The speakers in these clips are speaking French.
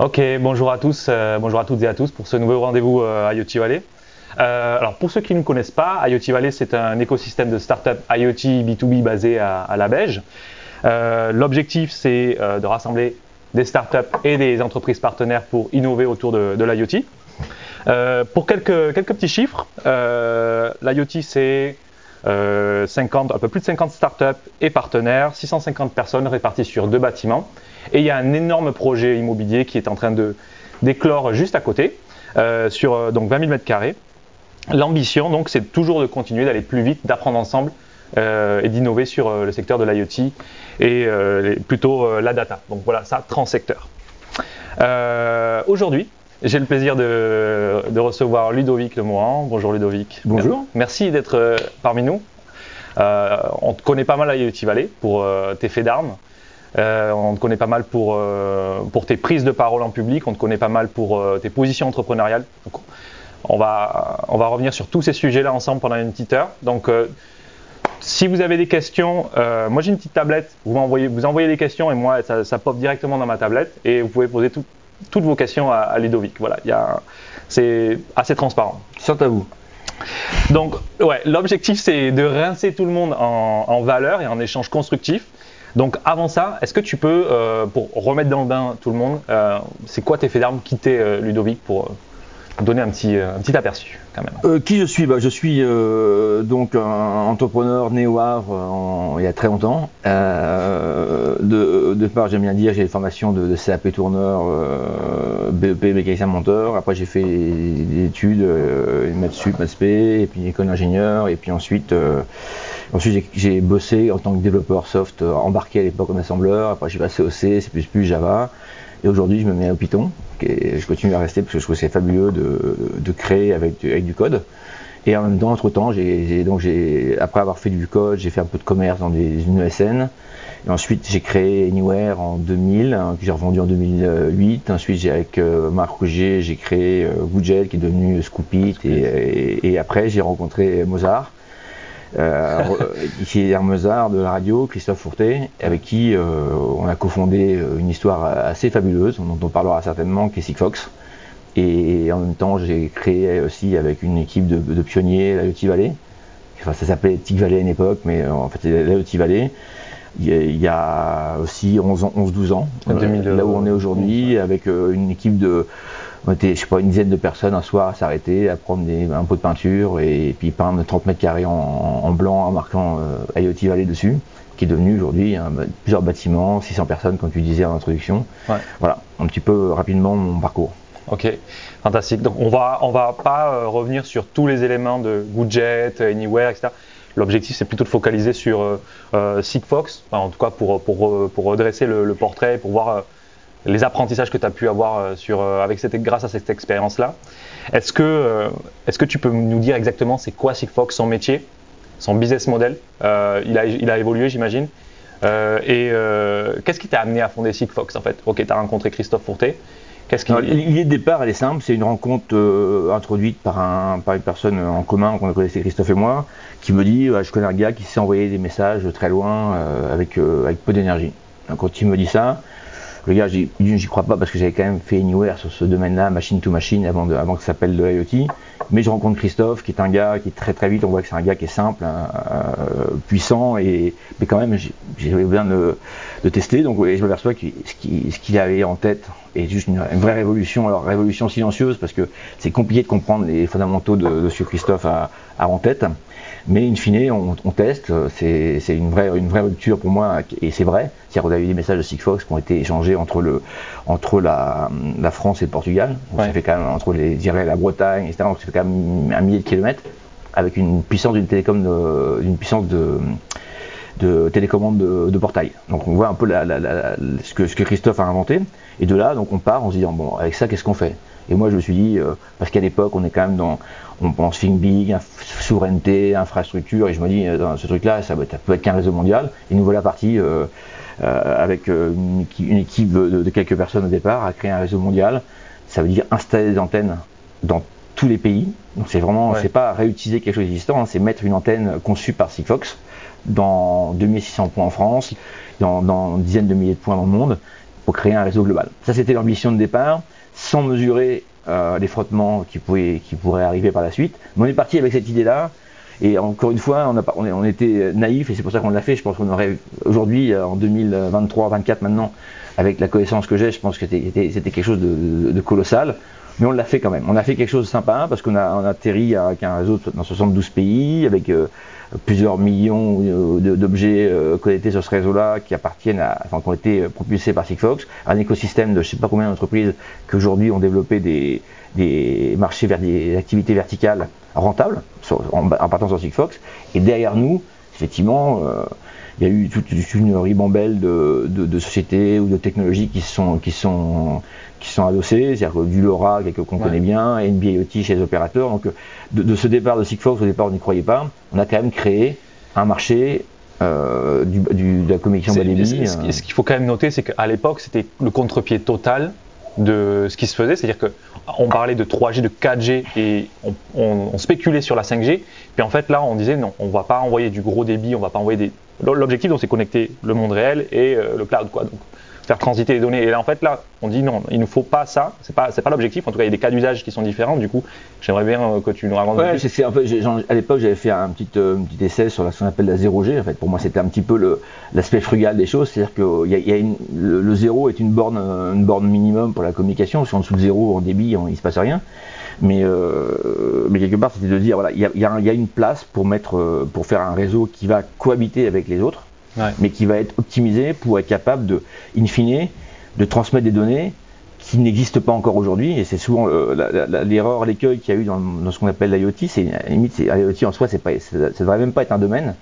Ok, bonjour à tous, euh, bonjour à toutes et à tous pour ce nouveau rendez-vous euh, IoT Valley. Euh, alors pour ceux qui ne connaissent pas, IoT Valley c'est un écosystème de start-up IoT B2B basé à, la Beige. L'objectif c'est de rassembler des start-up et des entreprises partenaires pour innover autour de, l'IoT. pour quelques, petits chiffres, l'IoT c'est 50, un peu plus de 50 start-up et partenaires, 650 personnes réparties sur deux bâtiments. Et il y a un énorme projet immobilier qui est en train de d'éclore juste à côté, euh, sur euh, donc 20 000 mètres carrés. L'ambition, donc, c'est toujours de continuer d'aller plus vite, d'apprendre ensemble euh, et d'innover sur le secteur de l'IoT et plutôt la data. Donc voilà, ça, transsecteur. Aujourd'hui, j'ai le plaisir de, de, recevoir Ludovic Lemohan. Bonjour Ludovic. Bonjour. Merci d'être parmi nous. on te connaît pas mal à IoT Valley pour tes faits d'armes. Euh, on te connaît pas mal pour, euh, pour tes prises de parole en public, on te connaît pas mal pour euh, tes positions entrepreneuriales. Donc, on, va, on va revenir sur tous ces sujets-là ensemble pendant une petite heure. Donc, si vous avez des questions, moi j'ai une petite tablette, vous envoyez, vous envoyez des questions et moi ça, ça pop directement dans ma tablette et vous pouvez poser toutes vos questions à, Ludovic. Voilà, c'est assez transparent. Sans à vous. Donc, ouais, l'objectif c'est de rincer tout le monde en, en valeur et en échange constructif. Donc avant ça, est-ce que tu peux, euh, pour remettre dans le bain tout le monde, euh, c'est quoi tes faits d'armes? Quitter euh, Ludovic pour donner un petit, un petit aperçu quand même Qui je suis? Bah, Je suis donc un entrepreneur né au Havre il y a très longtemps. de, de part, j'aime bien dire, j'ai des formations de, CAP tourneur, BEP, mécanicien monteur. Après, j'ai fait des études, une maths sup, maths et puis une école d'ingénieur, et puis ensuite Ensuite, j'ai bossé en tant que développeur soft euh, embarqué à l'époque en assembleur. Après, j'ai passé au C, C++, Java. Et aujourd'hui, je me mets au Python. Et je continue à rester parce que je trouve c'est fabuleux de, créer avec, du code. Et en même temps, entre temps, j'ai, donc j'ai, après avoir fait du code, j'ai fait un peu de commerce dans des, une ESN. Et ensuite, j'ai créé Anywhere en 2000, hein, que j'ai revendu en 2008. Ensuite, j'ai, avec euh, Marc Rouget, j'ai créé euh, qui est devenu Scoopit. Et, et, après, j'ai rencontré Mozart qui est Hermesard de la radio, Christophe Fourtet, avec qui euh, on a cofondé euh, une histoire assez fabuleuse, dont on parlera certainement, qui est Sigfox. Et en même temps, j'ai créé aussi avec une équipe de, de pionniers l'IoT Valley. Enfin, ça s'appelait TIC Valley à une époque, mais en fait, c'est l'IoT Valley. Il y a aussi 11-12 ans, là où on est aujourd'hui, avec une équipe de on était, je sais pas, une dizaine de personnes un soir à s'arrêter, à prendre des, un pot de peinture et, puis peindre 30 mètres carrés en, blanc en marquant euh, IoT Valley dessus, qui est devenu aujourd'hui plusieurs bâtiments, 600 personnes, comme tu disais en introduction. Voilà, un petit peu rapidement mon parcours. Ok, fantastique. Donc on va on va pas euh, revenir sur tous les éléments de Goodjet, Anywhere, etc. L'objectif c'est plutôt de focaliser sur euh, Sigfox, en tout cas pour pour, pour redresser le, le portrait, pour voir les apprentissages que tu as pu avoir euh, sur, euh, avec cette, grâce à cette expérience-là. Est-ce que, euh, est-ce que tu peux nous dire exactement c'est quoi Sigfox, son métier, son business model? Il, a, il a évolué, j'imagine. et qu'est-ce qui t'a amené à fonder Sigfox en fait? Ok, tu as rencontré Christophe Fourté. L'idée de départ, elle est simple. C'est une rencontre introduite par, un, par une personne en commun qu'on connaissait, Christophe et moi, qui me dit Je connais un gars qui s'est envoyé des messages très loin avec, avec peu d'énergie. Quand il me dit ça, le gars, j'y crois pas parce que j'avais quand même fait Anywhere sur ce domaine-là, machine to machine, avant, de, avant que ça s'appelle de l'IoT. Mais je rencontre Christophe, qui est un gars qui est très très vite, on voit que c'est un gars qui est simple, hein, euh, puissant, et, mais quand même, j'ai besoin de, tester. Donc, je m'aperçois que ce qu'il avait en tête est juste une, vraie révolution. Alors, révolution silencieuse parce que c'est compliqué de comprendre les fondamentaux de, de ce Christophe a, a en tête. Mais in fine, on, on teste. C'est une vraie, une vraie rupture pour moi, et c'est vrai. C'est-à-dire qu'on a eu des messages de Sigfox qui ont été échangés entre, le, entre la, la France et le Portugal. Donc Ça fait quand même entre les, dirais, la Bretagne, etc. Donc ça fait quand même un millier de kilomètres avec une puissance d'une télécom, d'une puissance de de télécommande de, portail. Donc on voit un peu ce, que, ce, que, Christophe a inventé. Et de là, donc on part en se disant bon, avec ça, qu'est-ce qu'on fait? Et moi, je me suis dit, euh, parce qu'à l'époque, on est quand même dans, on pense think big, souveraineté, infrastructure, et je me dis, euh, dans ce truc-là, ça, peut être qu'un réseau mondial. Et nous voilà partis euh, avec une, équipe de, quelques personnes au départ à créer un réseau mondial. Ça veut dire installer des antennes dans tous les pays. Donc c'est vraiment, c'est pas réutiliser quelque chose d'existant, hein, c'est mettre une antenne conçue par Sigfox dans 2600 points en France, dans, dans une dizaine de milliers de points dans le monde, pour créer un réseau global. Ça, c'était l'ambition de départ, sans mesurer euh, les frottements qui, pouvaient, qui pourraient arriver par la suite. Mais on est parti avec cette idée-là. Et encore une fois, on, a, on, on était naïf et c'est pour ça qu'on l'a fait. Je pense qu'on aurait aujourd'hui, euh, en 2023-2024 maintenant, avec la connaissance que j'ai, je pense que c'était quelque chose de, de, colossal. Mais on l'a fait quand même. On a fait quelque chose de sympa parce qu'on a, a atterri avec un réseau dans 72 pays, avec euh, plusieurs millions euh, d'objets euh, connectés sur ce réseau-là qui appartiennent à, enfin, qui ont été propulsés par Sigfox, un écosystème de je sais pas combien d'entreprises qui aujourd'hui ont développé des, des marchés vers des activités verticales rentables en, partant sur Sigfox. Et derrière nous, effectivement, euh, il y a eu toute, une ribambelle de, de, de, sociétés ou de technologies qui sont, qui sont qui sont adossés, c'est-à-dire du LoRa, quelques qu'on connaît bien, NB-IoT chez les opérateurs. Donc de, ce départ de Sigfox, au départ on n'y croyait pas, on a quand même créé un marché euh, du, de la communication bas débit. Ce, ce qu'il faut quand même noter, c'est qu'à l'époque, c'était le contre-pied total de ce qui se faisait, c'est-à-dire qu'on parlait de 3G, de 4G et on, spéculait sur la 5G. Puis en fait là, on disait non, on va pas envoyer du gros débit, on va pas envoyer des. L'objectif, c'est connecter le monde réel et euh, le cloud, quoi. Donc faire transiter les données. Et là, en fait, là, on dit non, il ne faut pas ça. C'est pas, c'est pas l'objectif. En tout cas, il y a des cas d'usage qui sont différents. Du coup, j'aimerais bien euh, que tu nous racontes. Ouais, c'est, en fait, à l'époque, j'avais fait un petit, euh, petit essai sur ce qu'on appelle la 0G. En fait, pour moi, c'était un petit peu le, l'aspect frugal des choses. C'est-à-dire que y a, y a une, le, zéro est une borne, une borne minimum pour la communication. Si en dessous de zéro, en débit, il il se passe rien. Mais, euh, mais quelque part, c'était de dire voilà, il y a, y a, une place pour mettre, euh, pour faire un réseau qui va cohabiter avec les autres mais qui va être optimisé pour être capable de, in fine, de transmettre des données qui n'existent pas encore aujourd'hui. Et c'est souvent euh, l'erreur, l'écueil qu'il y a eu dans, ce qu'on appelle l'IoT. C'est limite, l'IoT en soi, c'est pas, ça ne devrait même pas être un domaine.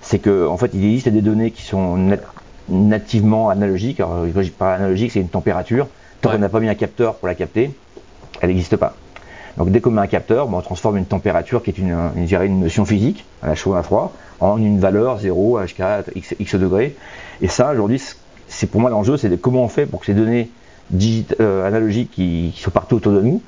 C'est qu'en en fait, il existe des données qui sont nativement analogiques. Alors, quand je parle analogique, c'est une température. Tant qu'on n'a pas mis un capteur pour la capter, elle n'existe pas. Donc dès qu'on met un capteur, on transforme une température qui est une, une, une notion physique, à la chaud, à la froid, en une valeur 0, h4, x, x degrés. Et ça, aujourd'hui, c'est pour moi l'enjeu, c'est de comment on fait pour que ces données euh, analogiques qui, qui, sont partout autour de nous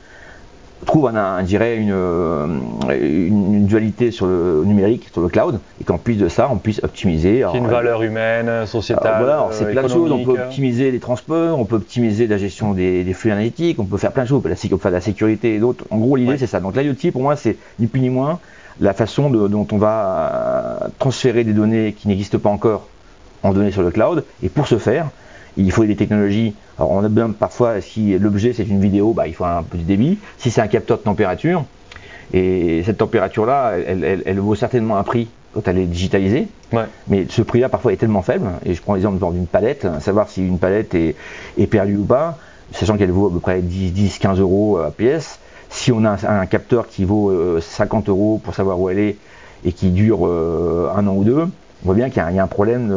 trouvent, un, dirais, euh, une, une, dualité sur le numérique, sur le cloud, et qu'en plus de ça, on puisse optimiser. une valeur humaine, sociétale. voilà, c'est plein de choses. On peut optimiser les transports, on peut optimiser la gestion des, des flux analytiques, on peut faire plein de choses, on peut, faire de la sécurité et d'autres. En gros, l'idée, c'est ça. Donc l'IoT, pour moi, c'est ni plus ni moins la façon dont on va euh, transférer des données qui n'existent pas encore en données sur le cloud. Et pour ce faire, il faut des technologies. Alors on a bien parfois, si l'objet c'est une vidéo, bah, il faut un petit débit. Si c'est un capteur de température, et cette température-là, elle, vaut certainement un prix quand elle est digitalisée. Mais ce prix-là, parfois, est tellement faible. Et je prends l'exemple d'une palette, savoir si une palette est, est perdue ou pas, sachant qu'elle vaut à peu près 10-15 euros à pièce. Si on a un, capteur qui vaut 50 euh, euros pour savoir où elle est et qui dure euh, un an ou deux, on voit bien qu'il y, a un problème.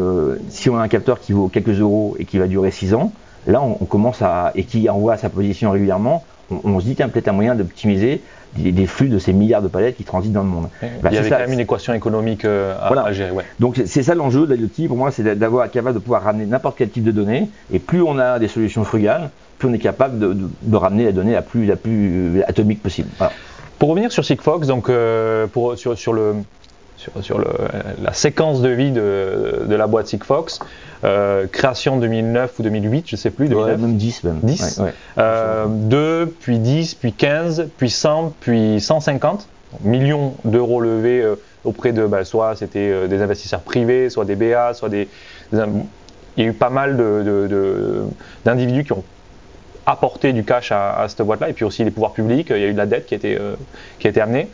si on a un capteur qui vaut quelques euros et qui va durer 6 ans, là on, commence à et qui envoie sa position régulièrement, on, se dit qu'il y a peut-être un moyen d'optimiser des, flux de ces milliards de palettes qui transitent dans le monde. Bah, il y avait quand même une équation économique euh, à, gérer. Donc c'est ça l'enjeu de l'IoT pour moi, c'est d'avoir capable de pouvoir ramener n'importe quel type de données. Et plus on a des solutions frugales, plus on est capable de, ramener la donnée la plus, la plus atomique possible. Pour revenir sur Sigfox, donc euh, pour, sur, sur, le, sur, le, la séquence de vie de, de la boîte Sigfox, euh, création 2009 ou 2008, je sais plus. 2009. même 10 même. 10. 2, euh, puis 10, puis 15, puis 100, puis 150 millions d'euros levés euh, auprès de, bah, soit c'était des investisseurs privés, soit des BA, soit des, il y a eu pas mal d'individus de, qui ont apporté du cash à, cette boîte-là, et puis aussi les pouvoirs publics, il y a eu de la dette qui a été, qui a été amenée.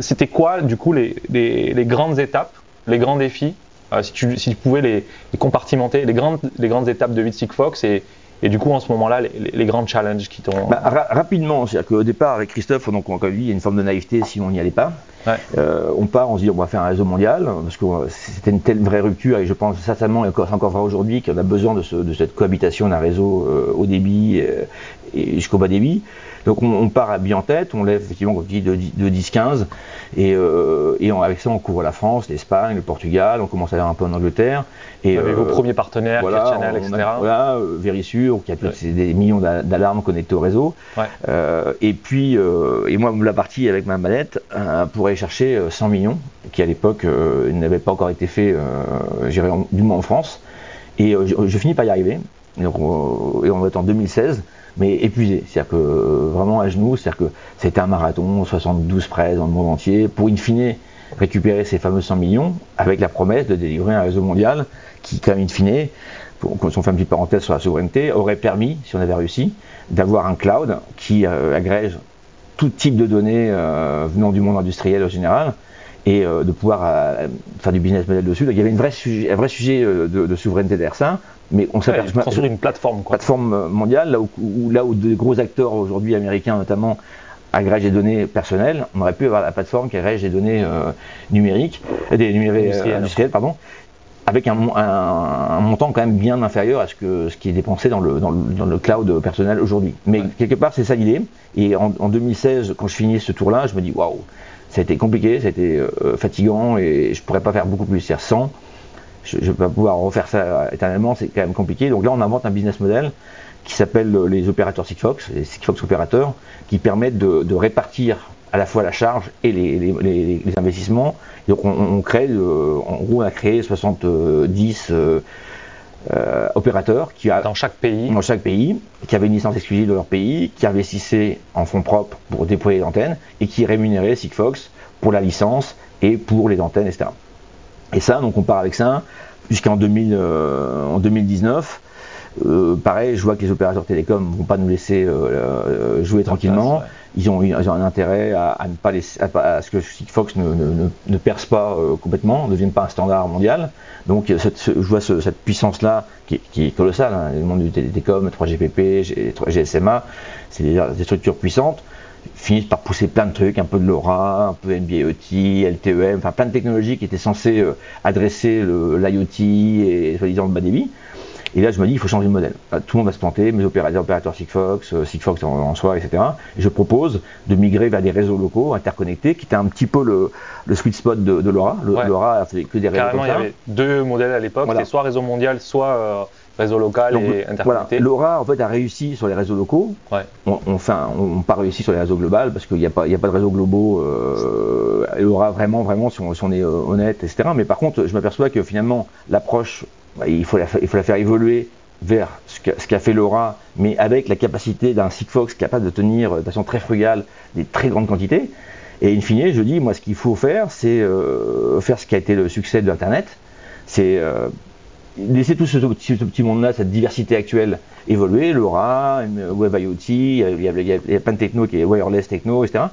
C'était quoi, du coup, les, les, les, grandes étapes, les grands défis euh, si, tu, si, tu, pouvais les, compartimenter, les grandes, les grandes étapes de vie de Sigfox et, Et du coup, en ce moment-là, les, les grands challenges qui t'ont. Bah, ra rapidement, c'est-à-dire qu'au départ, avec Christophe, donc, on, lui, il y a une forme de naïveté si on n'y allait pas. Ouais. Euh, on part, on se dit on va faire un réseau mondial, parce que euh, c'était une telle vraie rupture, et je pense certainement, et c'est encore vrai aujourd'hui, qu'on a besoin de, ce, de, cette cohabitation d'un réseau euh, haut débit euh, et jusqu'au bas débit. Donc on, on, part à bien en tête, on lève effectivement comme dit, de, de 10-15, et, euh, et on, avec ça on couvre la France, l'Espagne, le Portugal, on commence à aller un peu en Angleterre. Et avec vos premiers partenaires, voilà, Channel, etc. A, voilà, euh, Verisure, qui a ouais. des millions d'alarmes connectées au réseau. Ouais. Euh, et puis, euh, et moi, la partie avec ma manette euh, pour aller chercher 100 millions, qui à l'époque n'avait pas encore été fait, du moins en France. Et je, je, finis par y arriver. Donc, et on va être en 2016 mais épuisé. C'est-à-dire que vraiment à genoux, c'est-à-dire que c'était un marathon, 72 presse dans le monde entier, pour in fine récupérer ces fameux 100 millions avec la promesse de délivrer un réseau mondial qui, quand même in fine, pour, on fait une petite parenthèse sur la souveraineté, aurait permis, si on avait réussi, d'avoir un cloud qui euh, agrège tout type de données euh, venant du monde industriel en général et euh, de pouvoir euh, faire du business model dessus. Donc il y avait une vraie un vrai sujet de, de souveraineté derrière ça, mais on s'aperçoit ouais, construire une plateforme, quoi. plateforme mondiale là où, où là où des gros acteurs aujourd'hui américains notamment agrègent des données personnelles, on aurait pu avoir la plateforme qui agrège des données euh, numériques, des numériques industrielles, industrielles, pardon, avec un, un, un, montant quand même bien inférieur à ce, que, ce qui est dépensé dans le, dans le, dans le cloud personnel aujourd'hui. Mais ouais. quelque part, c'est ça l'idée. Et en, en, 2016, quand je finis ce tour-là, je me dis waouh, ça a été compliqué, ça a été euh, fatigant et je pourrais pas faire beaucoup plus. C'est-à-dire 100, je ne vais pas pouvoir refaire ça éternellement, c'est quand même compliqué. Donc là, on invente un business model qui s'appelle les opérateurs Sigfox, les Sigfox opérateurs, qui permettent de, de, répartir à la fois la charge et les, les, les, les investissements. Donc on, on crée, euh, en gros, on a créé 70 euh, euh, opérateurs qui a, dans chaque pays, dans chaque pays, qui avaient une licence exclusive de leur pays, qui investissaient en fonds propres pour déployer les antennes et qui rémunéraient Sigfox pour la licence et pour les antennes, etc. Et ça, donc on part avec ça jusqu'en 2000, en 2019. Euh, pareil, je vois que les opérateurs télécoms vont pas nous laisser euh, jouer tranquillement. Place, ouais. ils, ont, ils, ont, un intérêt à, à ne pas laisser, à, à, ce que Sigfox ne, ne, ne, perce pas euh, complètement, ne devienne pas un standard mondial. Donc cette, je vois ce, cette puissance-là qui, qui, est colossale. Hein. Le monde du télécom, 3GPP, 3 GSMA, c'est des, des, structures puissantes finissent par pousser plein de trucs, un peu de LoRa, un peu NB-IoT, LTEM, enfin plein de technologies qui étaient censées euh, adresser l'IoT et soi-disant le bas débit. Et là, je me dis, il faut changer de modèle. Tout le monde va se planter, mes opérateurs, opérateurs Sigfox, euh, Sigfox en, en, soi, etc. Et je propose de migrer vers des réseaux locaux interconnectés, qui était un petit peu le, le sweet spot de, de LoRa. Le, ouais. LoRa a fait que des réseaux Carrément, il y avait deux modèles à l'époque, voilà. c'était soit réseau mondial, soit euh, réseau local Donc, et interconnecté. Voilà. LoRa, en fait, a réussi sur les réseaux locaux. Ouais. On, enfin, on n'a pas réussi sur les réseaux globaux, parce qu'il n'y a, pas, a pas de réseaux globaux. Euh, LoRa, vraiment, vraiment, si on, si on est euh, honnête, etc. Mais par contre, je m'aperçois que finalement, l'approche, bah, il, faut la, il faut la faire évoluer vers ce qu'a qu fait Laura, mais avec la capacité d'un Sigfox capable de tenir de façon très frugale des très grandes quantités. Et in fine, je dis, moi, ce qu'il faut faire, c'est euh, faire ce qui a été le succès de l'Internet, c'est euh, laisser tout ce, ce, ce petit monde-là, cette diversité actuelle évoluer, LoRa, Web IoT, il y, a, il, y a, il y a plein de techno qui est wireless techno, etc.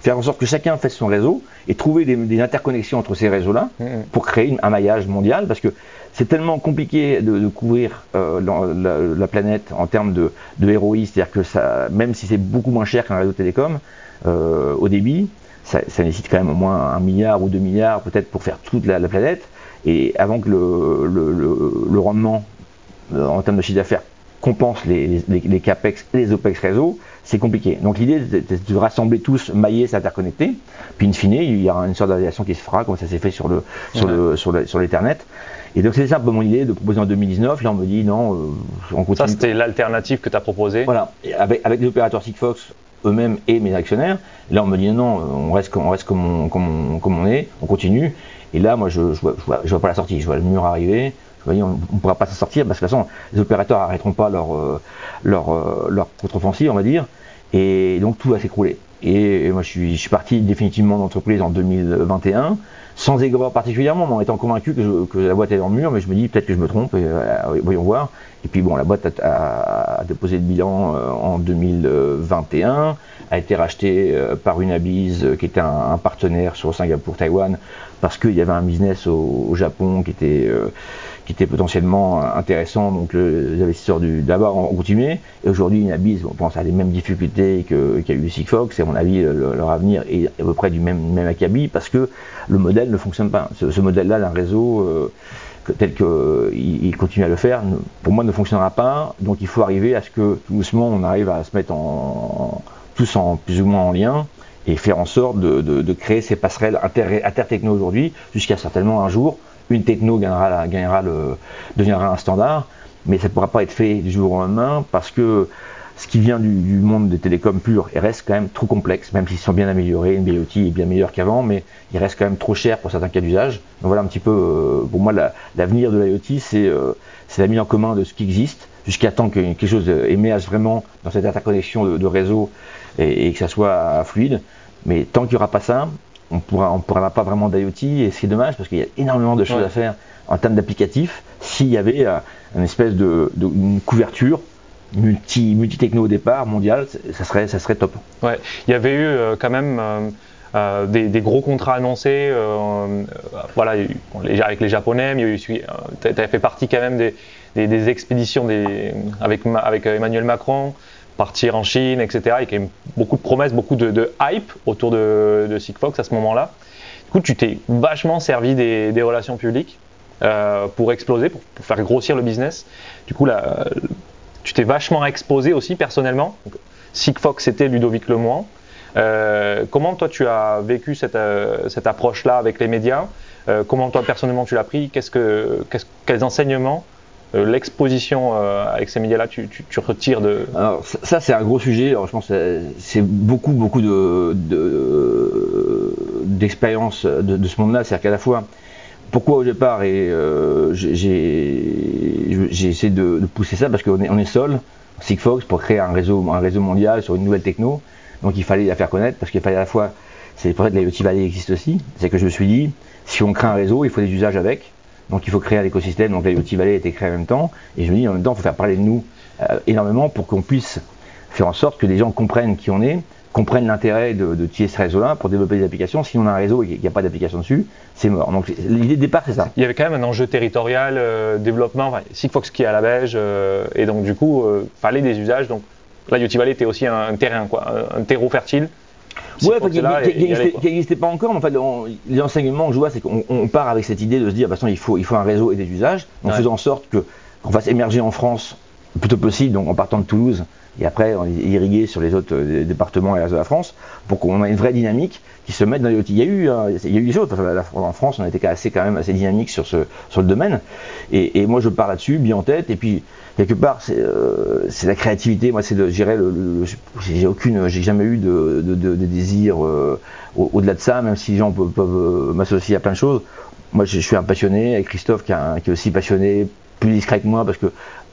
Faire en sorte que chacun fasse son réseau et trouver des, des interconnexions entre ces réseaux-là mmh. pour créer un maillage mondial, parce que c'est tellement compliqué de, de couvrir euh, la, la, la, planète en termes de, de ROI, c'est-à-dire que ça, même si c'est beaucoup moins cher qu'un réseau télécom, euh, au débit, ça, ça, nécessite quand même au moins un milliard ou deux milliards peut-être pour faire toute la, la, planète. Et avant que le, le, le rendement euh, en termes de chiffre d'affaires compense les, les, les, capex et les opex réseau, c'est compliqué. Donc l'idée c'est de rassembler tous, mailler, s'interconnecter, puis in fine, il y aura une sorte d'aviation qui se fera, comme ça s'est fait sur le sur ouais. le sur le, l'Ethernet. Et donc c'est ça un peu mon idée de proposer en 2019. Là on me dit non, euh, on continue. Ça c'était l'alternative que tu as proposé. Voilà, avec, avec les opérateurs Sigfox eux-mêmes et mes actionnaires. Là on me dit non, on reste, on reste comme, on, comme, on, comme on est, on continue. Et là moi je, je, vois, je, vois, pas la sortie, je vois le mur arriver. Je vois, on ne pourra pas s'en sortir parce que de toute façon les opérateurs arrêteront pas leur, euh, leur, euh, leur contre-offensive on va dire. Et donc tout va s'écrouler. Et, et moi je suis, je suis parti définitivement d'entreprise en 2021 sans aigreur particulièrement, mais en étant convaincu que, la boîte est dans le mur, mais je me dis peut-être que je me trompe, euh, voyons voir. Et puis bon, la boîte a, déposé le bilan euh, en 2021, a été rachetée euh, par une Abyss qui était un, partenaire sur Singapour-Taïwan, parce qu'il y avait un business au, Japon qui était potentiellement intéressant. Donc les investisseurs d'abord ont continué. Et aujourd'hui, Inabis, on pense à les mêmes difficultés qu'a eu Sigfox. Et à mon avis, leur avenir est à peu près du même, même acabit parce que le modèle ne fonctionne pas. Ce, modèle-là d'un réseau euh, tel qu'il continue à le faire, pour moi, ne fonctionnera pas. Donc il faut arriver à ce que tout doucement, on arrive à se mettre en, tous en plus ou moins en lien et faire en sorte de, créer ces passerelles inter, techno aujourd'hui, jusqu'à certainement un jour, une techno gagnera, deviendra un standard, mais ça ne pourra pas être fait du jour au lendemain parce que ce qui vient du, monde des télécoms purs reste quand même trop complexe, même s'ils sont bien améliorés, une BOT est bien meilleur qu'avant, mais il reste quand même trop cher pour certains cas d'usage. Donc voilà un petit peu, euh, pour moi, l'avenir de l'IoT, euh, c'est la mise en commun de ce qui existe, jusqu'à temps que quelque chose émerge vraiment dans cette interconnexion de, de réseau et, que ça soit fluide. Mais tant qu'il n'y aura pas ça, on pourra, on pourra pas vraiment d'IoT et c'est dommage parce qu'il y a énormément de choses à faire en termes d'applicatifs s'il y avait euh, une espèce de, une couverture multi, multi-techno au départ, mondial, ça serait, ça serait top. Ouais, il y avait eu euh, quand même euh, des, gros contrats annoncés, voilà, avec les Japonais, tu as fait partie quand même des, des, expéditions des, avec, avec Emmanuel Macron partir en Chine, etc. Il y a beaucoup de promesses, beaucoup de, hype autour de, de Sigfox à ce moment-là. Du coup, tu t'es vachement servi des, relations publiques euh, pour exploser, pour, faire grossir le business. Du coup, tu t'es vachement exposé aussi personnellement. Sigfox, c'était Ludovic Lemoine. Euh, comment toi tu as vécu cette, euh, cette approche-là avec les médias? Comment toi personnellement tu l'as pris? Qu'est-ce que, Quels enseignements euh, l'exposition euh, avec ces médias-là, tu, retires de? Alors, ça, c'est un gros sujet. Alors, je pense que c'est beaucoup, beaucoup de, d'expérience de, ce monde-là. C'est-à-dire qu'à la fois, pourquoi au départ, et euh, j'ai essayé de, pousser ça parce qu'on est, on est seul, Sigfox, pour créer un réseau, mondial sur une nouvelle techno. Donc, il fallait la faire connaître parce qu'il fallait à la fois. C'est pour ça que l'IoT Valley existe aussi. C'est que je me suis dit, si on crée un réseau, il faut des usages avec. Donc il faut créer un écosystème, donc l'IoT Valley a été créé en même temps, et je me dis en même temps, il faut faire parler de nous euh, énormément pour qu'on puisse faire en sorte que les gens comprennent qui on est, comprennent l'intérêt de, de ce réseau-là pour développer des applications. Si on a un réseau et qu'il n'y a pas d'application dessus, c'est mort. Donc l'idée de départ, c'est ça. Il y avait quand même un enjeu territorial, euh, développement, enfin, Sigfox qui est à la beige, euh, et donc du coup, il fallait des usages. Donc l'IoT Valley était aussi un, terrain, quoi, un terreau fertile Ouais, qui n'existait pas encore, mais en fait, les enseignements que je vois, c'est qu'on part avec cette idée de se dire, bah, il faut, il faut un réseau et des usages, en faisant en sorte qu'on fasse émerger en France le plus tôt possible, donc en partant de Toulouse, et après irriguer sur les autres euh, départements et reste de la France, pour qu'on ait une vraie dynamique qui se mette dans les outils. Il y a eu, hein, il y a eu des autres. en France, on été assez, quand même assez dynamique sur ce, sur le domaine. Et, moi, je pars là-dessus, bien en tête. Et puis, quelque part, c'est euh, la créativité. Moi, c'est de, gérer le, j'ai aucune, j'ai jamais eu de, de, de, désir euh, au-delà de ça, même si les gens peuvent, peuvent m'associer à plein de choses. Moi, je, suis un passionné, avec Christophe qui, qui est aussi passionné, plus discret que moi, parce que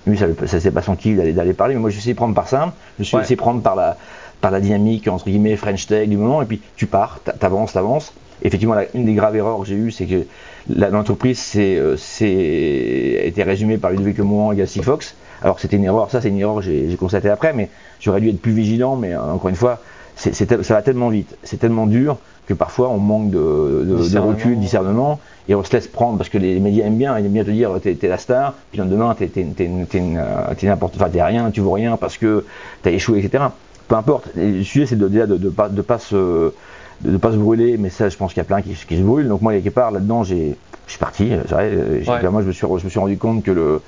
lui, ça, ça c'est pas son kill d'aller parler, mais moi, je suis prendre par ça. Je suis ouais. prendre par la, par la dynamique, entre guillemets, French Tech du moment, et puis tu pars, t'avances, t'avances. Effectivement, une des graves erreurs que j'ai eues, c'est que l'entreprise c'est, euh, été résumée par Ludovic Lemoine et Six Fox. Alors c'était une erreur, ça c'est une erreur que j'ai, constaté après, mais j'aurais dû être plus vigilant, mais encore une fois, c'est, ça va tellement vite, c'est tellement dur que parfois on manque de, de, de recul, de discernement, et on se laisse prendre parce que les, médias aiment bien, ils aiment bien te dire t'es, es la star, puis le lendemain t'es, t'es, t'es, t'es n'importe, enfin t'es rien, tu vaux rien parce que t'as échoué, etc. Peu importe. le sujet c'est de, de, de, pas, de pas se de pas se brûler, mais ça je pense qu'il y a plein qui, qui se brûlent. Donc moi quelque part là-dedans j'ai je suis parti. Ouais. Moi je me suis je me suis rendu compte que le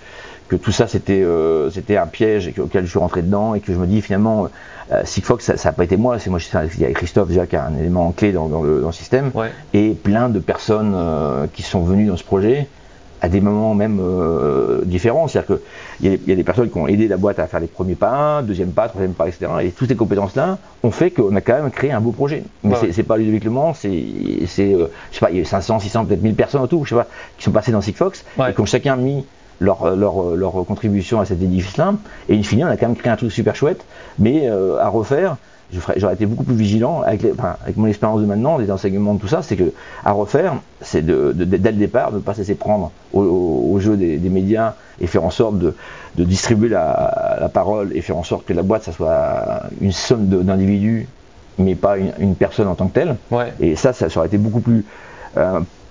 que tout ça c'était euh, c'était un piège auquel je suis rentré dedans et que je me dis finalement euh, Sigfox ça n'a pas été moi c'est moi il y a Christophe déjà qui a un élément clé dans, dans, le, dans le, système et plein de personnes euh, qui sont venues dans ce projet à des moments même euh, différents. C'est-à-dire qu'il y, y, a des personnes qui ont aidé la boîte à faire les premiers pas, deuxième pas, troisième pas, etc. Et toutes ces compétences-là ont fait qu'on a quand même créé un beau projet. Mais c'est pas Ludovic c'est, euh, je sais pas, il y a 500, 600, peut-être 1000 personnes en tout, je sais pas, qui sont passées dans Sigfox et qui ont chacun mis leur, leur, leur contribution à cet édifice-là. Et in fine, on a quand même créé un truc super chouette, mais euh, à refaire j'aurais été beaucoup plus vigilant avec, avec mon expérience de maintenant, des enseignements de tout ça, c'est que à refaire, c'est de, dès le départ de ne pas se laisser prendre au, jeu des, médias et faire en sorte de, distribuer la, parole et faire en sorte que la boîte ça soit une somme d'individus mais pas une, personne en tant que telle. Et ça, ça, aurait été beaucoup plus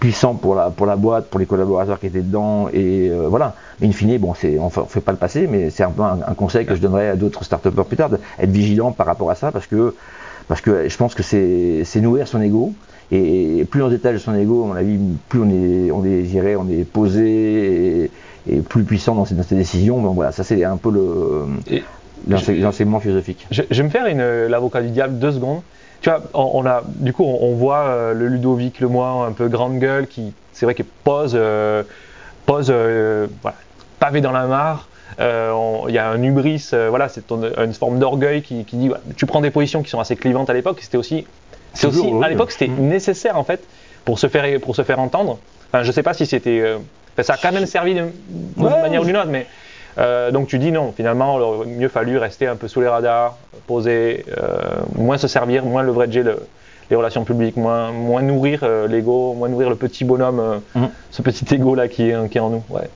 puissant pour la, pour la boîte, pour les collaborateurs qui étaient dedans, et euh, voilà. In fine, bon, c'est, on ne fait pas le passé, mais c'est un peu un, conseil que je donnerais à d'autres start plus tard, d'être vigilant par rapport à ça, parce que, parce que je pense que c'est, c'est nourrir son ego, et plus on détache son ego, à mon avis, plus on est, on est, on est posé et, plus puissant dans ses, dans ses, décisions. Donc voilà, ça c'est un peu le, l'enseignement philosophique. Je, je, vais me faire une, l'avocat du diable deux secondes tu vois, on, a, du coup, on, voit euh, le Ludovic le moins un peu grande gueule qui, c'est vrai, qu'il pose, euh, pose euh, voilà, pavé dans la mare. Il y a un hubris, voilà, c'est une forme d'orgueil qui, dit, tu prends des positions qui sont assez clivantes à l'époque. C'était aussi, c'est aussi, à l'époque, c'était mm. nécessaire en fait pour se faire, pour se faire entendre. Enfin, je sais pas si c'était, ça a quand même servi d'une manière ou d'une autre, mais euh, donc tu dis non, finalement, il aurait mieux fallu rester un peu sous les radars, poser, euh, moins se servir, moins leverager le, les relations publiques, moins, moins nourrir euh, l'ego, moins nourrir le petit bonhomme, mmh. ce petit ego là qui est, qui est en nous. Ouais,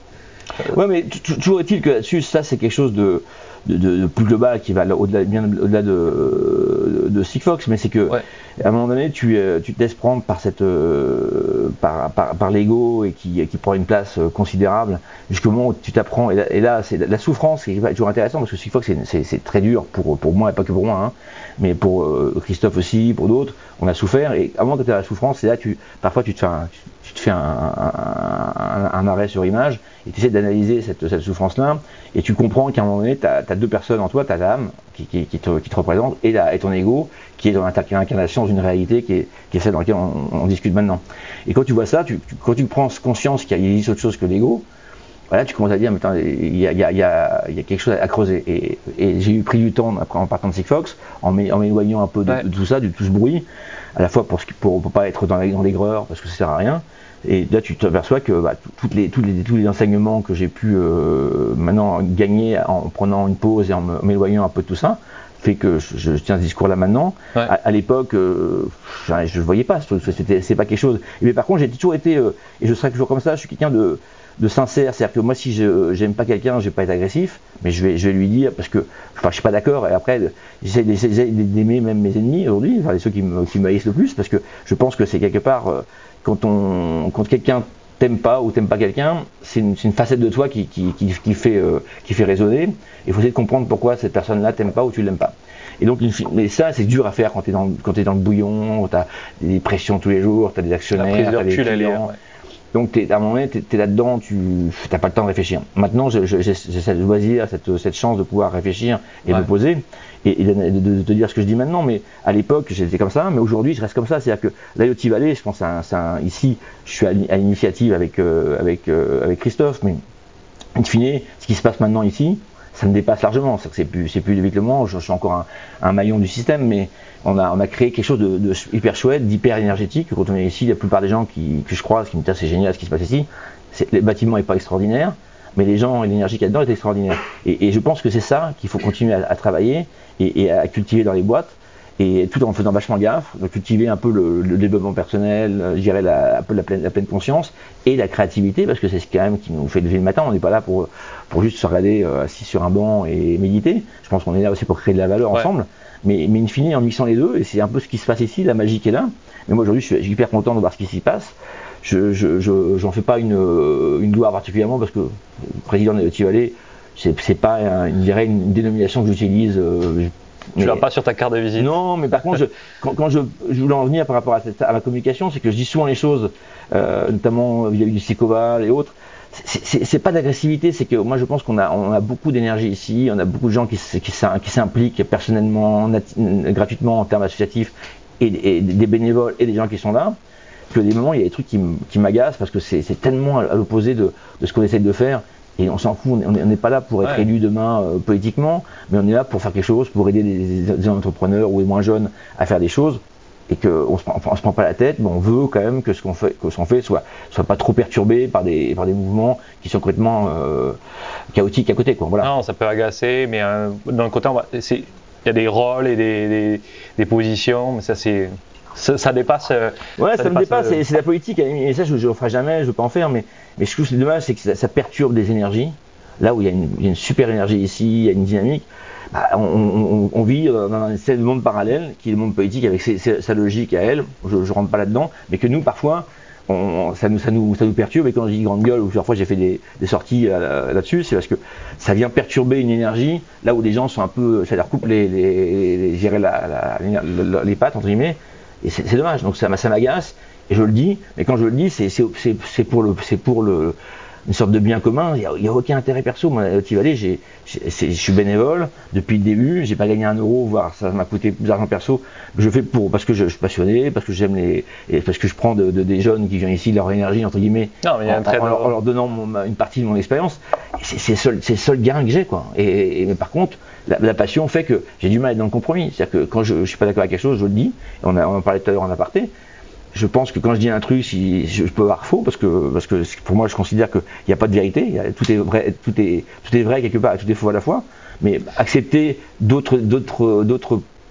ouais mais toujours est-il que là-dessus, ça c'est quelque chose de de, plus global qui va au-delà, bien au-delà de, de, Sigfox, mais c'est que à un moment donné, tu, euh, tu te laisses prendre par cette, euh, par, par, par l'ego et qui, qui prend une place euh, considérable jusqu'au moment où tu t'apprends. Et là, c'est la souffrance qui est toujours intéressant parce que Sigfox, c'est, c'est, très dur pour, pour moi et pas que pour moi, hein, mais pour Christophe aussi, pour d'autres. On a souffert et avant que tu aies la souffrance, c'est là tu, parfois tu te fais un, te fais un, un, un, arrêt sur image et tu essaies d'analyser cette, cette souffrance-là et tu comprends qu'à un moment donné, tu as, deux personnes en toi, tu as l'âme qui, qui, qui, te, qui, te, représente et, la, et ton ego qui est dans l'incarnation d'une réalité qui est, qui est, celle dans laquelle on, on, discute maintenant. Et quand tu vois ça, tu, quand tu prends conscience qu'il existe autre chose que l'ego, voilà, tu commences à dire, mais il y a, y, a, y, a, y a, quelque chose à creuser. Et, et j'ai eu pris du temps en partant de Sigfox, en m'éloignant un peu de, de, tout ça, de tout ce bruit, à la fois pour, pour, pour pas être dans l'aigreur, parce que ça sert à rien, et là, tu t'aperçois que bah, toutes les, tous, les, tous les enseignements que j'ai pu euh, maintenant gagner en prenant une pause et en m'éloignant un peu de tout ça, fait que je, tiens ce discours-là maintenant. À, l'époque, euh, je ne voyais pas, c'est pas quelque chose. Mais par contre, j'ai toujours été, euh, et je serai toujours comme ça, je suis quelqu'un de, de sincère, c'est-à-dire que moi, si je j'aime pas quelqu'un, je vais pas être agressif, mais je vais, je vais lui dire parce que, enfin, je suis pas d'accord. Et après, j'essaie d'aimer même mes ennemis aujourd'hui, enfin, ceux qui me, qui le plus, parce que je pense que c'est quelque part quand, on, quand quelqu'un t'aime pas ou t'aime pas quelqu'un, c'est une, une, facette de toi qui, qui, qui, qui fait, euh, qui fait résonner. Il faut essayer de comprendre pourquoi cette personne-là t'aime pas ou tu l'aimes pas. Et donc, mais ça, c'est dur à faire quand tu es, dans, quand es dans le bouillon, tu as des pressions tous les jours, tu as des actionnaires, tu as des clients. Donc à un moment donné, tu es, là-dedans, tu n'as pas le temps de réfléchir. Maintenant, j'ai cette loisir, cette, cette chance de pouvoir réfléchir et me poser et, de, te dire ce que je dis maintenant. Mais à l'époque, j'étais comme ça, mais aujourd'hui, je reste comme ça. C'est-à-dire que l'IoT Valley, je pense, ici, je suis à l'initiative avec, euh, avec, euh, avec Christophe, mais in fine, ce qui se passe maintenant ici, ça me dépasse largement. C'est plus, c'est plus le moment. Je, suis encore un, un, maillon du système, mais on a, on a créé quelque chose de, de hyper chouette, d'hyper énergétique. Quand on est ici, la plupart des gens qui, que je croise, qui me disent c'est génial ce qui se passe ici. Le bâtiment est pas extraordinaire, mais les gens et l'énergie qu'il y a dedans est extraordinaire. Et, et je pense que c'est ça qu'il faut continuer à, à travailler et, et, à cultiver dans les boîtes. Et tout en faisant vachement gaffe, de cultiver un peu le, le développement personnel, je dirais la, un peu la pleine, la pleine conscience et la créativité, parce que c'est ce quand même qui nous fait lever le matin. On n'est pas là pour, pour juste se regarder euh, assis sur un banc et méditer. Je pense qu'on est là aussi pour créer de la valeur ensemble. Mais, mais in fine, en mixant les deux, et c'est un peu ce qui se passe ici, la magie qui est là. Mais moi aujourd'hui, je suis hyper content de voir ce qui s'y passe. Je je, je, fais pas une, une gloire particulièrement parce que le président de Valley, c'est pas une, dirais une dénomination que j'utilise. Euh, tu l'as pas sur ta carte de visite? Non, mais par contre, je, quand, quand je, je, voulais en venir par rapport à, cette, à ma communication, c'est que je dis souvent les choses, euh, notamment vis-à-vis du Sicoval et autres, c'est pas d'agressivité, c'est que moi je pense qu'on a, on a beaucoup d'énergie ici, on a beaucoup de gens qui, qui, qui s'impliquent personnellement, gratuitement en termes associatifs, et, et, des bénévoles et des gens qui sont là, que des moments il y a des trucs qui m'agacent parce que c'est tellement à l'opposé de, de, ce qu'on essaie de faire. Et on s'en fout, on n'est pas là pour être élu demain euh, politiquement, mais on est là pour faire quelque chose, pour aider des, des entrepreneurs ou les moins jeunes à faire des choses et qu'on ne se, on se prend pas la tête, mais on veut quand même que ce qu'on fait, que ce qu'on fait soit, soit pas trop perturbé par des, par des mouvements qui sont complètement euh, chaotiques à côté. Quoi. Voilà. Non, ça peut agacer, mais euh, d'un côté, il y a des rôles et des, des, des positions, mais ça c'est ça, ça, dépasse. Euh, ouais, ça, ça me dépasse, euh, c'est la politique, et ça je ne le ferai jamais, je ne veux pas en faire, mais, mais je trouve que dommage, c'est que ça, ça, perturbe des énergies. Là où il y, a une, il y a une super énergie ici, il y a une dynamique, on, on, on, vit dans un monde parallèle qui est le monde politique avec sa logique à elle. Je, je rentre pas là-dedans, mais que nous parfois ça, nous, ça, nous, ça nous perturbe. Et quand je dis grande gueule, ou plusieurs fois j'ai fait des, sorties euh, là-dessus, c'est parce que ça vient perturber une énergie là où les gens sont un peu, ça leur coupe les, les, les, les pattes, entre guillemets. Et c'est dommage. Donc ça, ça m'agace. Et je le dis, mais quand je le dis, c'est pour le, c'est pour le, une sorte de bien commun. Il n'y a, aucun intérêt perso. Moi, à Valley, j'ai, je suis bénévole depuis le début. J'ai pas gagné un euro, voire ça m'a coûté plus d'argent perso. Je fais pour parce que je, suis passionné, parce que j'aime les, et parce que je prends de, des jeunes qui viennent ici leur énergie entre guillemets, en, leur, donnant une partie de mon expérience. C'est le seul, seul gain que j'ai quoi. Et, mais par contre, la, passion fait que j'ai du mal à être dans le compromis. C'est-à-dire que quand je, je suis pas d'accord avec quelque chose, je le dis. On, a, on en parlait tout à l'heure en aparté je pense que quand je dis un truc, je, peux avoir faux parce que, parce que pour moi, je considère qu'il n'y a pas de vérité. tout est vrai, quelque part, tout est faux à la fois. Mais accepter d'autres,